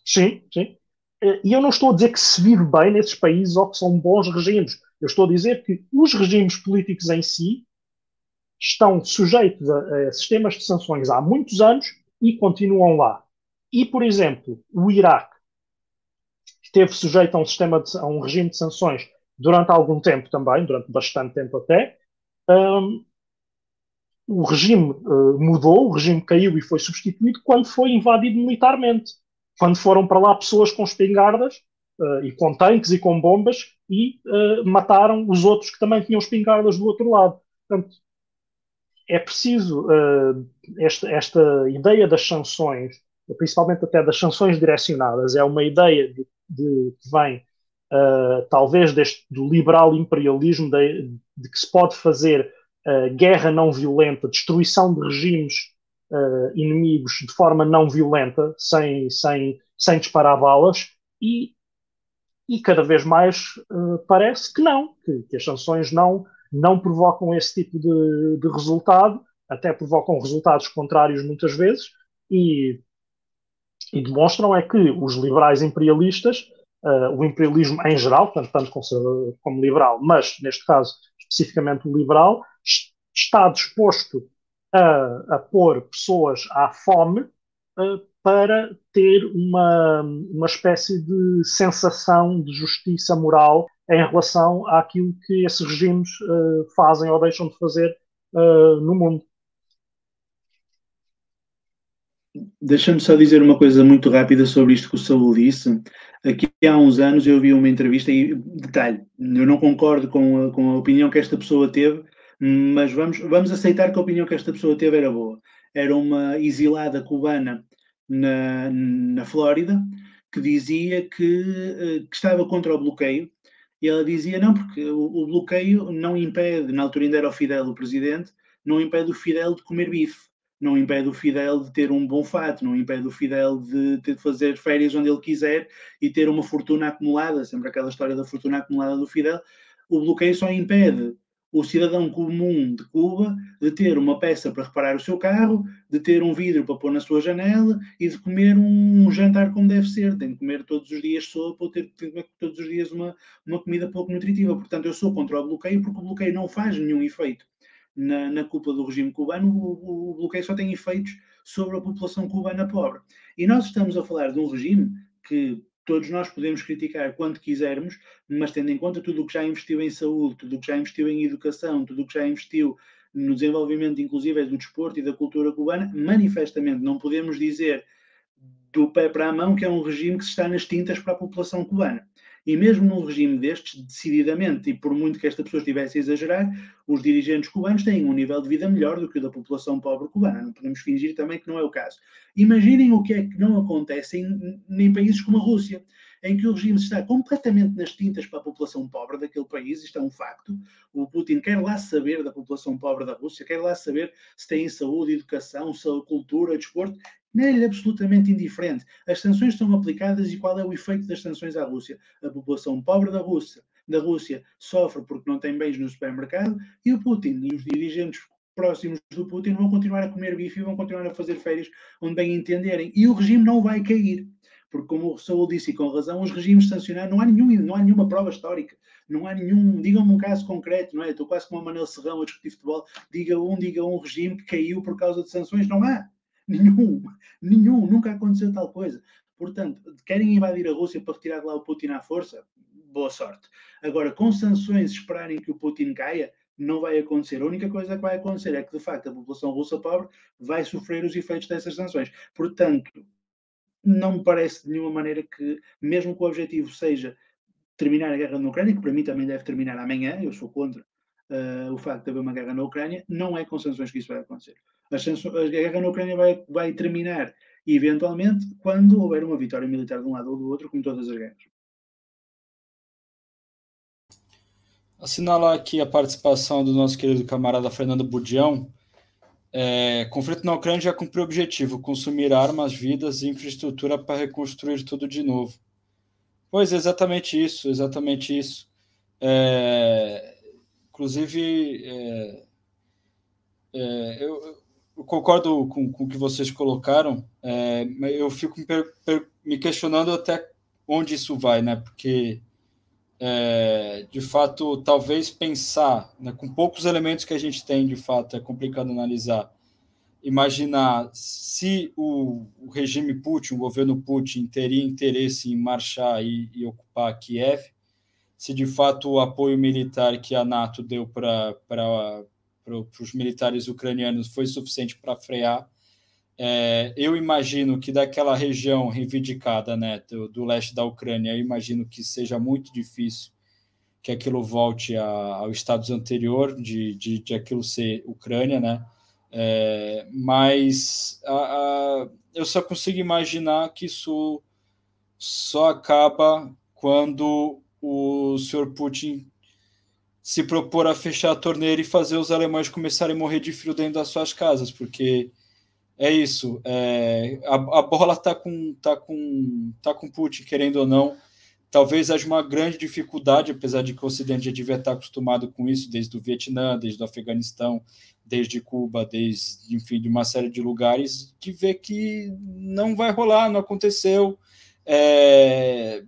Sim, sim. Eh, e eu não estou a dizer que se vive bem nesses países ou que são bons regimes. Eu estou a dizer que os regimes políticos em si estão sujeitos a, a sistemas de sanções há muitos anos e continuam lá. E, por exemplo, o Iraque esteve sujeito a um sistema de, a um regime de sanções durante algum tempo também, durante bastante tempo até. Um, o regime uh, mudou, o regime caiu e foi substituído quando foi invadido militarmente. Quando foram para lá pessoas com espingardas uh, e com tanques e com bombas e uh, mataram os outros que também tinham espingardas do outro lado. Portanto, é preciso esta, esta, ideia das sanções, principalmente até das sanções direcionadas, é uma ideia de, de que vem uh, talvez deste, do liberal imperialismo, de, de que se pode fazer uh, guerra não violenta, destruição de regimes uh, inimigos de forma não violenta, sem, sem, sem disparar balas, e, e cada vez mais parece que não, que, que, as sanções não, não provocam esse tipo de, de resultado, até provocam resultados contrários muitas vezes, e, e demonstram é que os liberais imperialistas uh, o imperialismo em geral, tanto, tanto conservador como liberal, mas neste caso especificamente o liberal, está disposto a, a pôr pessoas à fome uh, para ter uma, uma espécie de sensação de justiça moral em relação àquilo que esses regimes uh, fazem ou deixam de fazer no mundo. Deixa-me só dizer uma coisa muito rápida sobre isto que o Saúl disse. Aqui há uns anos eu vi uma entrevista e, detalhe, eu não concordo com a, com a opinião que esta pessoa teve, mas vamos, vamos aceitar que a opinião que esta pessoa teve era boa. Era uma exilada cubana na, na Flórida que dizia que, eh, que estava contra o bloqueio e ela dizia não, porque o, o bloqueio não impede, na altura ainda era o Fidel o presidente, não impede o Fidel de comer bife não impede o Fidel de ter um bom fato, não impede o Fidel de, ter de fazer férias onde ele quiser e ter uma fortuna acumulada, sempre aquela história da fortuna acumulada do Fidel. O bloqueio só impede o cidadão comum de Cuba de ter uma peça para reparar o seu carro, de ter um vidro para pôr na sua janela e de comer um jantar como deve ser. Tem de comer todos os dias sopa ou ter de comer todos os dias uma, uma comida pouco nutritiva. Portanto, eu sou contra o bloqueio porque o bloqueio não faz nenhum efeito na, na culpa do regime cubano. O, o bloqueio só tem efeitos sobre a população cubana pobre. E nós estamos a falar de um regime que todos nós podemos criticar quanto quisermos, mas tendo em conta tudo o que já investiu em saúde, tudo o que já investiu em educação, tudo o que já investiu no desenvolvimento, inclusive, do desporto e da cultura cubana, manifestamente não podemos dizer do pé para a mão que é um regime que se está nas tintas para a população cubana. E mesmo num regime destes, decididamente, e por muito que esta pessoa estivesse a exagerar, os dirigentes cubanos têm um nível de vida melhor do que o da população pobre cubana. Não podemos fingir também que não é o caso. Imaginem o que é que não acontece em, em países como a Rússia, em que o regime está completamente nas tintas para a população pobre daquele país, isto é um facto. O Putin quer lá saber da população pobre da Rússia, quer lá saber se tem saúde, educação, saúde, cultura, desporto, não é absolutamente indiferente. As sanções são aplicadas e qual é o efeito das sanções à Rússia? A população pobre da Rússia, da Rússia sofre porque não tem bens no supermercado e o Putin e os dirigentes próximos do Putin vão continuar a comer bife e vão continuar a fazer férias onde bem entenderem. E o regime não vai cair. Porque, como o Saúl disse e com razão, os regimes sancionados, não há, nenhum, não há nenhuma prova histórica, não há nenhum, digam-me um caso concreto, não é? Estou quase como o Manel Serrão a discutir futebol, diga um, diga um regime que caiu por causa de sanções, não há. Nenhum, nenhum, nunca aconteceu tal coisa. Portanto, querem invadir a Rússia para retirar lá o Putin à força? Boa sorte. Agora, com sanções esperarem que o Putin caia, não vai acontecer. A única coisa que vai acontecer é que, de facto, a população russa pobre vai sofrer os efeitos dessas sanções. Portanto, não me parece de nenhuma maneira que, mesmo que o objetivo seja terminar a guerra na Ucrânia, que para mim também deve terminar amanhã, eu sou contra uh, o facto de haver uma guerra na Ucrânia, não é com sanções que isso vai acontecer. a guerra na Ucrânia vai, vai terminar, eventualmente, quando houver uma vitória militar de um lado ou do outro, como todas as guerras. Assinalar aqui a participação do nosso querido camarada Fernando Budião. É, conflito na Ucrânia já cumpriu o objetivo: consumir armas, vidas e infraestrutura para reconstruir tudo de novo. Pois, exatamente isso, exatamente isso. É, Inclusive, é, é, eu, eu, concordo com, com o que vocês colocaram, é, eu fico me, per, me, questionando até onde isso vai, né? Porque, é, de fato, talvez pensar, né, com poucos elementos que a gente tem, de fato, é complicado analisar. Imaginar se o, o regime Putin, o governo Putin, teria interesse em marchar e, e ocupar Kiev, se de fato o apoio militar que a NATO deu para os militares ucranianos foi suficiente para frear. É, eu imagino que daquela região reivindicada né, do, do, leste da Ucrânia, eu imagino que seja muito difícil que aquilo volte a, ao status anterior de, de, de aquilo ser Ucrânia, né? É, mas a, a, eu só consigo imaginar que isso só acaba quando o senhor Putin se propor a fechar a torneira e fazer os alemães começarem a morrer de frio dentro das suas casas, porque é isso. É, a, a, bola está com, tá com, tá com Putin, querendo ou não. Talvez haja uma grande dificuldade, apesar de que o Ocidente já devia estar acostumado com isso, desde o Vietnã, desde o Afeganistão, desde Cuba, desde, enfim, de uma série de lugares, de ver que não vai rolar, não aconteceu. É,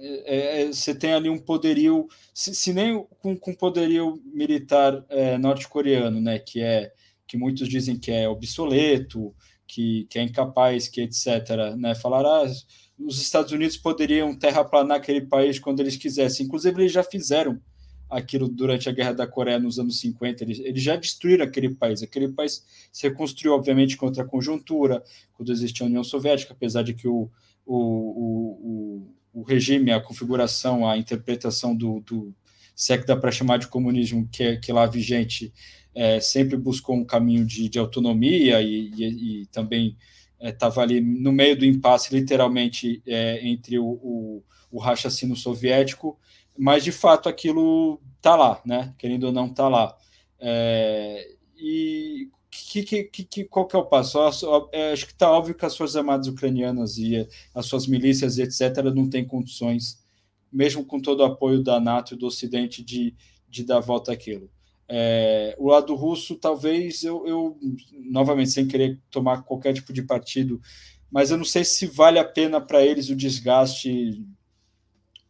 é, é, você tem ali um poderio, se, se nem com, com poderio militar é, norte-coreano, né, que é que muitos dizem que é obsoleto, que, que é incapaz, que etc. Né, falar ah, os Estados Unidos poderiam terraplanar aquele país quando eles quisessem. Inclusive, eles já fizeram aquilo durante a Guerra da Coreia nos anos 50. Eles, eles já destruíram aquele país. Aquele país se reconstruiu, obviamente, contra a conjuntura, quando existia a União Soviética, apesar de que o, o, o, o regime, a configuração, a interpretação do, do se é que dá para chamar de comunismo, que é que lá vigente, é, sempre buscou um caminho de, de autonomia e, e, e também estava é, ali no meio do impasse, literalmente, é, entre o, o, o soviético, mas de fato aquilo está lá, né? querendo ou não, está lá. É, e que, que, que, qual que é o passo? É, acho que está óbvio que as Forças Armadas Ucranianas e as suas milícias, etc., não têm condições, mesmo com todo o apoio da NATO e do Ocidente, de, de dar volta àquilo. É, o lado russo, talvez eu, eu, novamente, sem querer tomar qualquer tipo de partido, mas eu não sei se vale a pena para eles o desgaste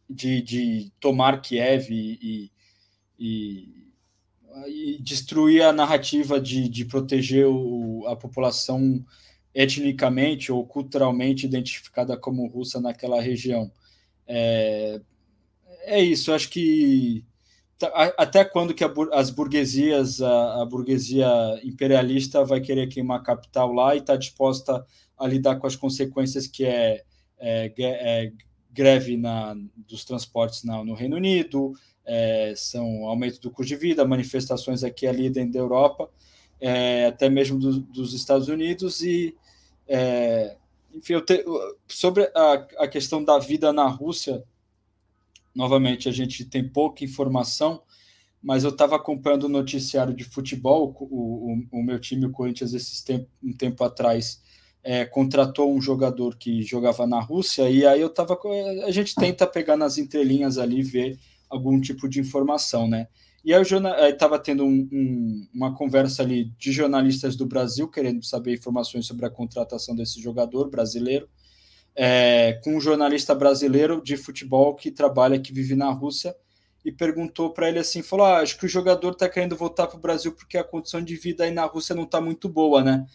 de, de tomar Kiev e, e, e, destruir a narrativa de, de proteger o, a população etnicamente ou culturalmente identificada como russa naquela região. É, é isso, acho que até quando que a, as burguesias, a, a, burguesia imperialista vai querer queimar a capital lá e está disposta a lidar com as consequências que é, é, é greve na, dos transportes na, no Reino Unido, é, são aumento do custo de vida, manifestações aqui e ali dentro da Europa, é, até mesmo do, dos Estados Unidos e é, enfim, te, sobre a, a questão da vida na Rússia, novamente, a gente tem pouca informação, mas eu estava acompanhando o noticiário de futebol, o, o, o meu time, o Corinthians, esse tempo, um tempo atrás, é, contratou um jogador que jogava na Rússia, e aí eu estava. A gente tenta pegar nas entrelinhas ali ver algum tipo de informação, né? E aí estava tendo um, um, uma conversa ali de jornalistas do Brasil querendo saber informações sobre a contratação desse jogador brasileiro é, com um jornalista brasileiro de futebol que trabalha, que vive na Rússia, e perguntou para ele assim, falou, ah, acho que o jogador está querendo voltar para o Brasil porque a condição de vida aí na Rússia não está muito boa, né?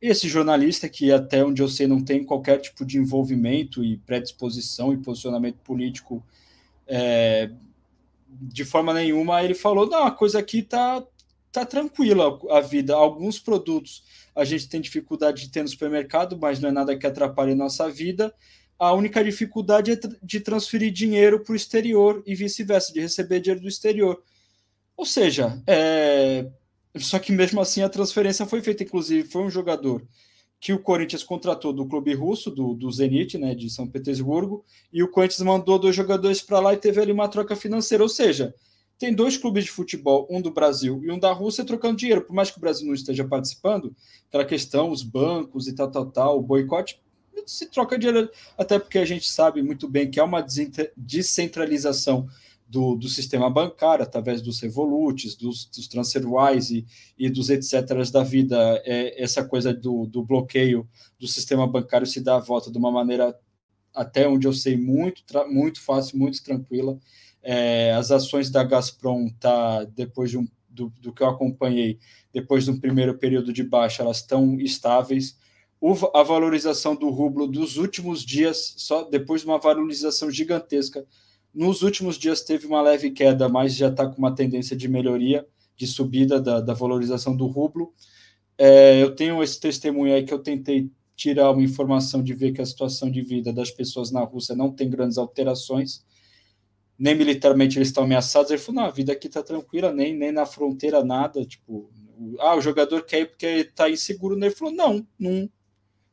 E esse jornalista, que até onde eu sei não tem qualquer tipo de envolvimento e predisposição e posicionamento político é, de forma nenhuma, ele falou, não, a coisa aqui está tá tranquila a vida. Alguns produtos a gente tem dificuldade de ter no supermercado, mas não é nada que atrapalhe nossa vida. A única dificuldade é de transferir dinheiro para o exterior e vice-versa, de receber dinheiro do exterior. Ou seja, é... só que mesmo assim a transferência foi feita, inclusive foi um jogador que o Corinthians contratou do clube russo, do, do Zenit, né, de São Petersburgo, e o Corinthians mandou dois jogadores para lá e teve ali uma troca financeira. Ou seja, tem dois clubes de futebol, um do Brasil e um da Rússia, trocando dinheiro. Por mais que o Brasil não esteja participando, aquela questão, os bancos e tal, tal, tal, o boicote, se troca dinheiro, até porque a gente sabe muito bem que há uma descentralização do, do sistema bancário, através dos Revolutes, dos, dos TransferWise e, e dos etc. da vida. É, essa coisa do, do bloqueio do sistema bancário se dá a volta de uma maneira, até onde eu sei, muito, muito fácil, muito tranquila é, as ações da Gazprom tá depois de um, do, do, que eu acompanhei, depois de um primeiro período de baixa, elas estão estáveis. A valorização do rublo dos últimos dias, só depois de uma valorização gigantesca, nos últimos dias teve uma leve queda, mas já está com uma tendência de melhoria, de subida da, da valorização do rublo. É, eu tenho esse testemunho aí que eu tentei tirar uma informação de ver que a situação de vida das pessoas na Rússia não tem grandes alterações nem militarmente eles estão ameaçados. Ele falou: não, a vida aqui está tranquila, nem, nem na fronteira nada. Tipo, ah, o jogador quer ir porque está inseguro. Ele falou: não, não,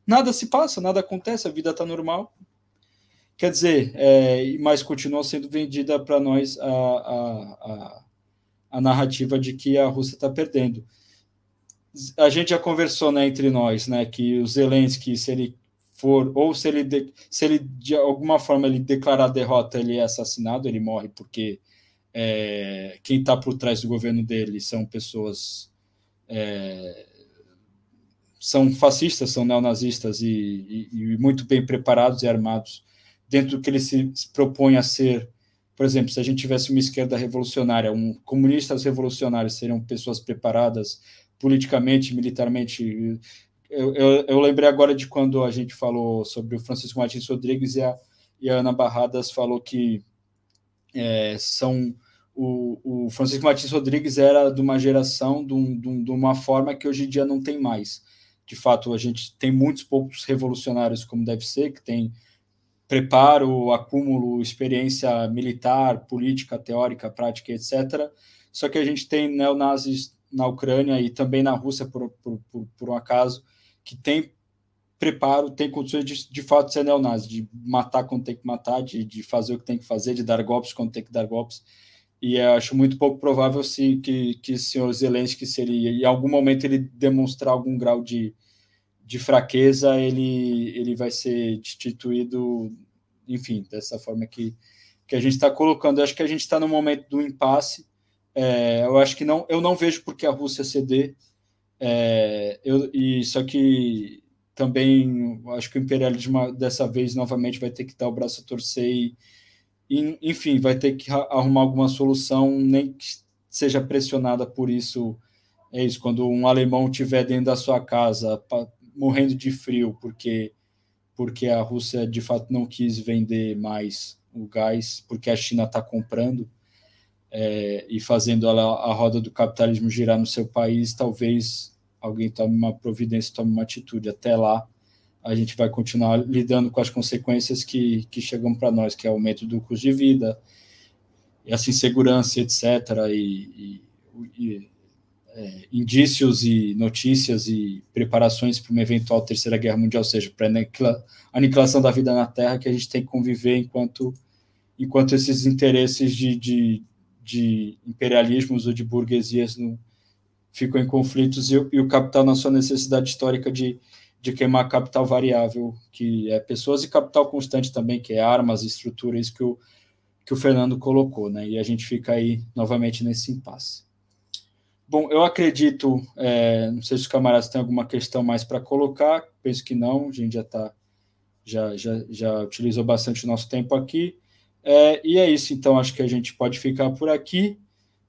nada se passa, nada acontece, a vida está normal. Quer dizer, é, mas continua sendo vendida para nós a, a, a, a, narrativa de que a Rússia está perdendo. A gente já conversou né, entre nós, né, que o Zelensky, se ele for, ou se ele, de, se ele de alguma forma ele declarar derrota, ele é assassinado, ele morre porque é, quem está por trás do governo dele são pessoas é, são fascistas, são neonazistas e, e, e, muito bem preparados e armados dentro do que ele se propõe a ser. Por exemplo, se a gente tivesse uma esquerda revolucionária, um comunistas revolucionários seriam pessoas preparadas politicamente, militarmente, eu, eu, eu, lembrei agora de quando a gente falou sobre o Francisco Martins Rodrigues e a, e a Ana Barradas falou que é, são o, o, Francisco Martins Rodrigues era de uma geração, de, um, de, uma forma que hoje em dia não tem mais. De fato, a gente tem muitos poucos revolucionários como deve ser, que tem preparo, acúmulo, experiência militar, política, teórica, prática, etc. Só que a gente tem neonazis na Ucrânia e também na Rússia, por, por, por, por um acaso, que tem preparo, tem condições de, de fato ser neonazi, de matar quando tem que matar, de, de fazer o que tem que fazer, de dar golpes quando tem que dar golpes. E acho muito pouco provável se, que, que o senhor Zelensky, se ele, em algum momento ele demonstrar algum grau de, de fraqueza, ele, ele vai ser destituído, enfim, dessa forma que, que a gente está colocando. Eu acho que a gente está no momento do impasse, É, eu acho que não, eu não vejo porque a Rússia ceder. É, eu, e só que também acho que o imperialismo dessa vez novamente vai ter que dar o braço a torcer e, e enfim, vai ter que arrumar alguma solução, nem que seja pressionada por isso. É isso, quando um alemão estiver dentro da sua casa morrendo de frio porque porque a Rússia de fato não quis vender mais o gás porque a China está comprando é, e fazendo a, a roda do capitalismo girar no seu país, talvez alguém tome uma providência, tome uma atitude. Até lá, a gente vai continuar lidando com as consequências que, que chegam para nós, que é o aumento do custo de vida, essa insegurança, etc., e, e, e é, indícios e notícias e preparações para uma eventual terceira guerra mundial, ou seja, para a aniquilação da vida na Terra, que a gente tem que conviver enquanto, enquanto esses interesses de, de, de imperialismos ou de burguesias não ficam em conflitos e, e, o capital na sua necessidade histórica de, de queimar capital variável, que é pessoas e capital constante também, que é armas, estrutura, isso que o, que o Fernando colocou, né? E a gente fica aí novamente nesse impasse. Bom, eu acredito, é, não sei se os camaradas têm alguma questão mais para colocar, penso que não, a gente já está, já, já, já utilizou bastante o nosso tempo aqui. É, e é isso, então acho que a gente pode ficar por aqui.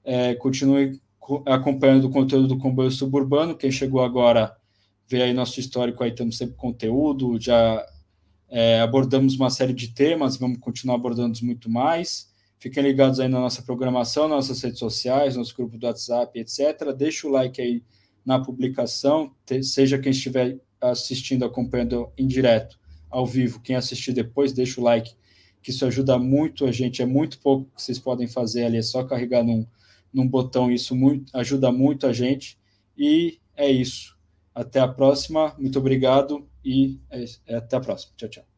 É, continue acompanhando o conteúdo do comboio suburbano. Quem chegou agora vê aí nosso histórico, aí temos sempre conteúdo, já é, abordamos uma série de temas, vamos continuar abordando muito mais. Fiquem ligados aí na nossa programação, nossas redes sociais, nosso grupo do WhatsApp, etc. Deixa o like aí na publicação, seja quem estiver assistindo, acompanhando em direto, ao vivo, quem assistir depois, deixa o like, que isso ajuda muito a gente, é muito pouco que vocês podem fazer ali, é só carregar num, num botão, isso muito, ajuda muito a gente. E é isso. Até a próxima, muito obrigado e é, é até a próxima. Tchau, tchau.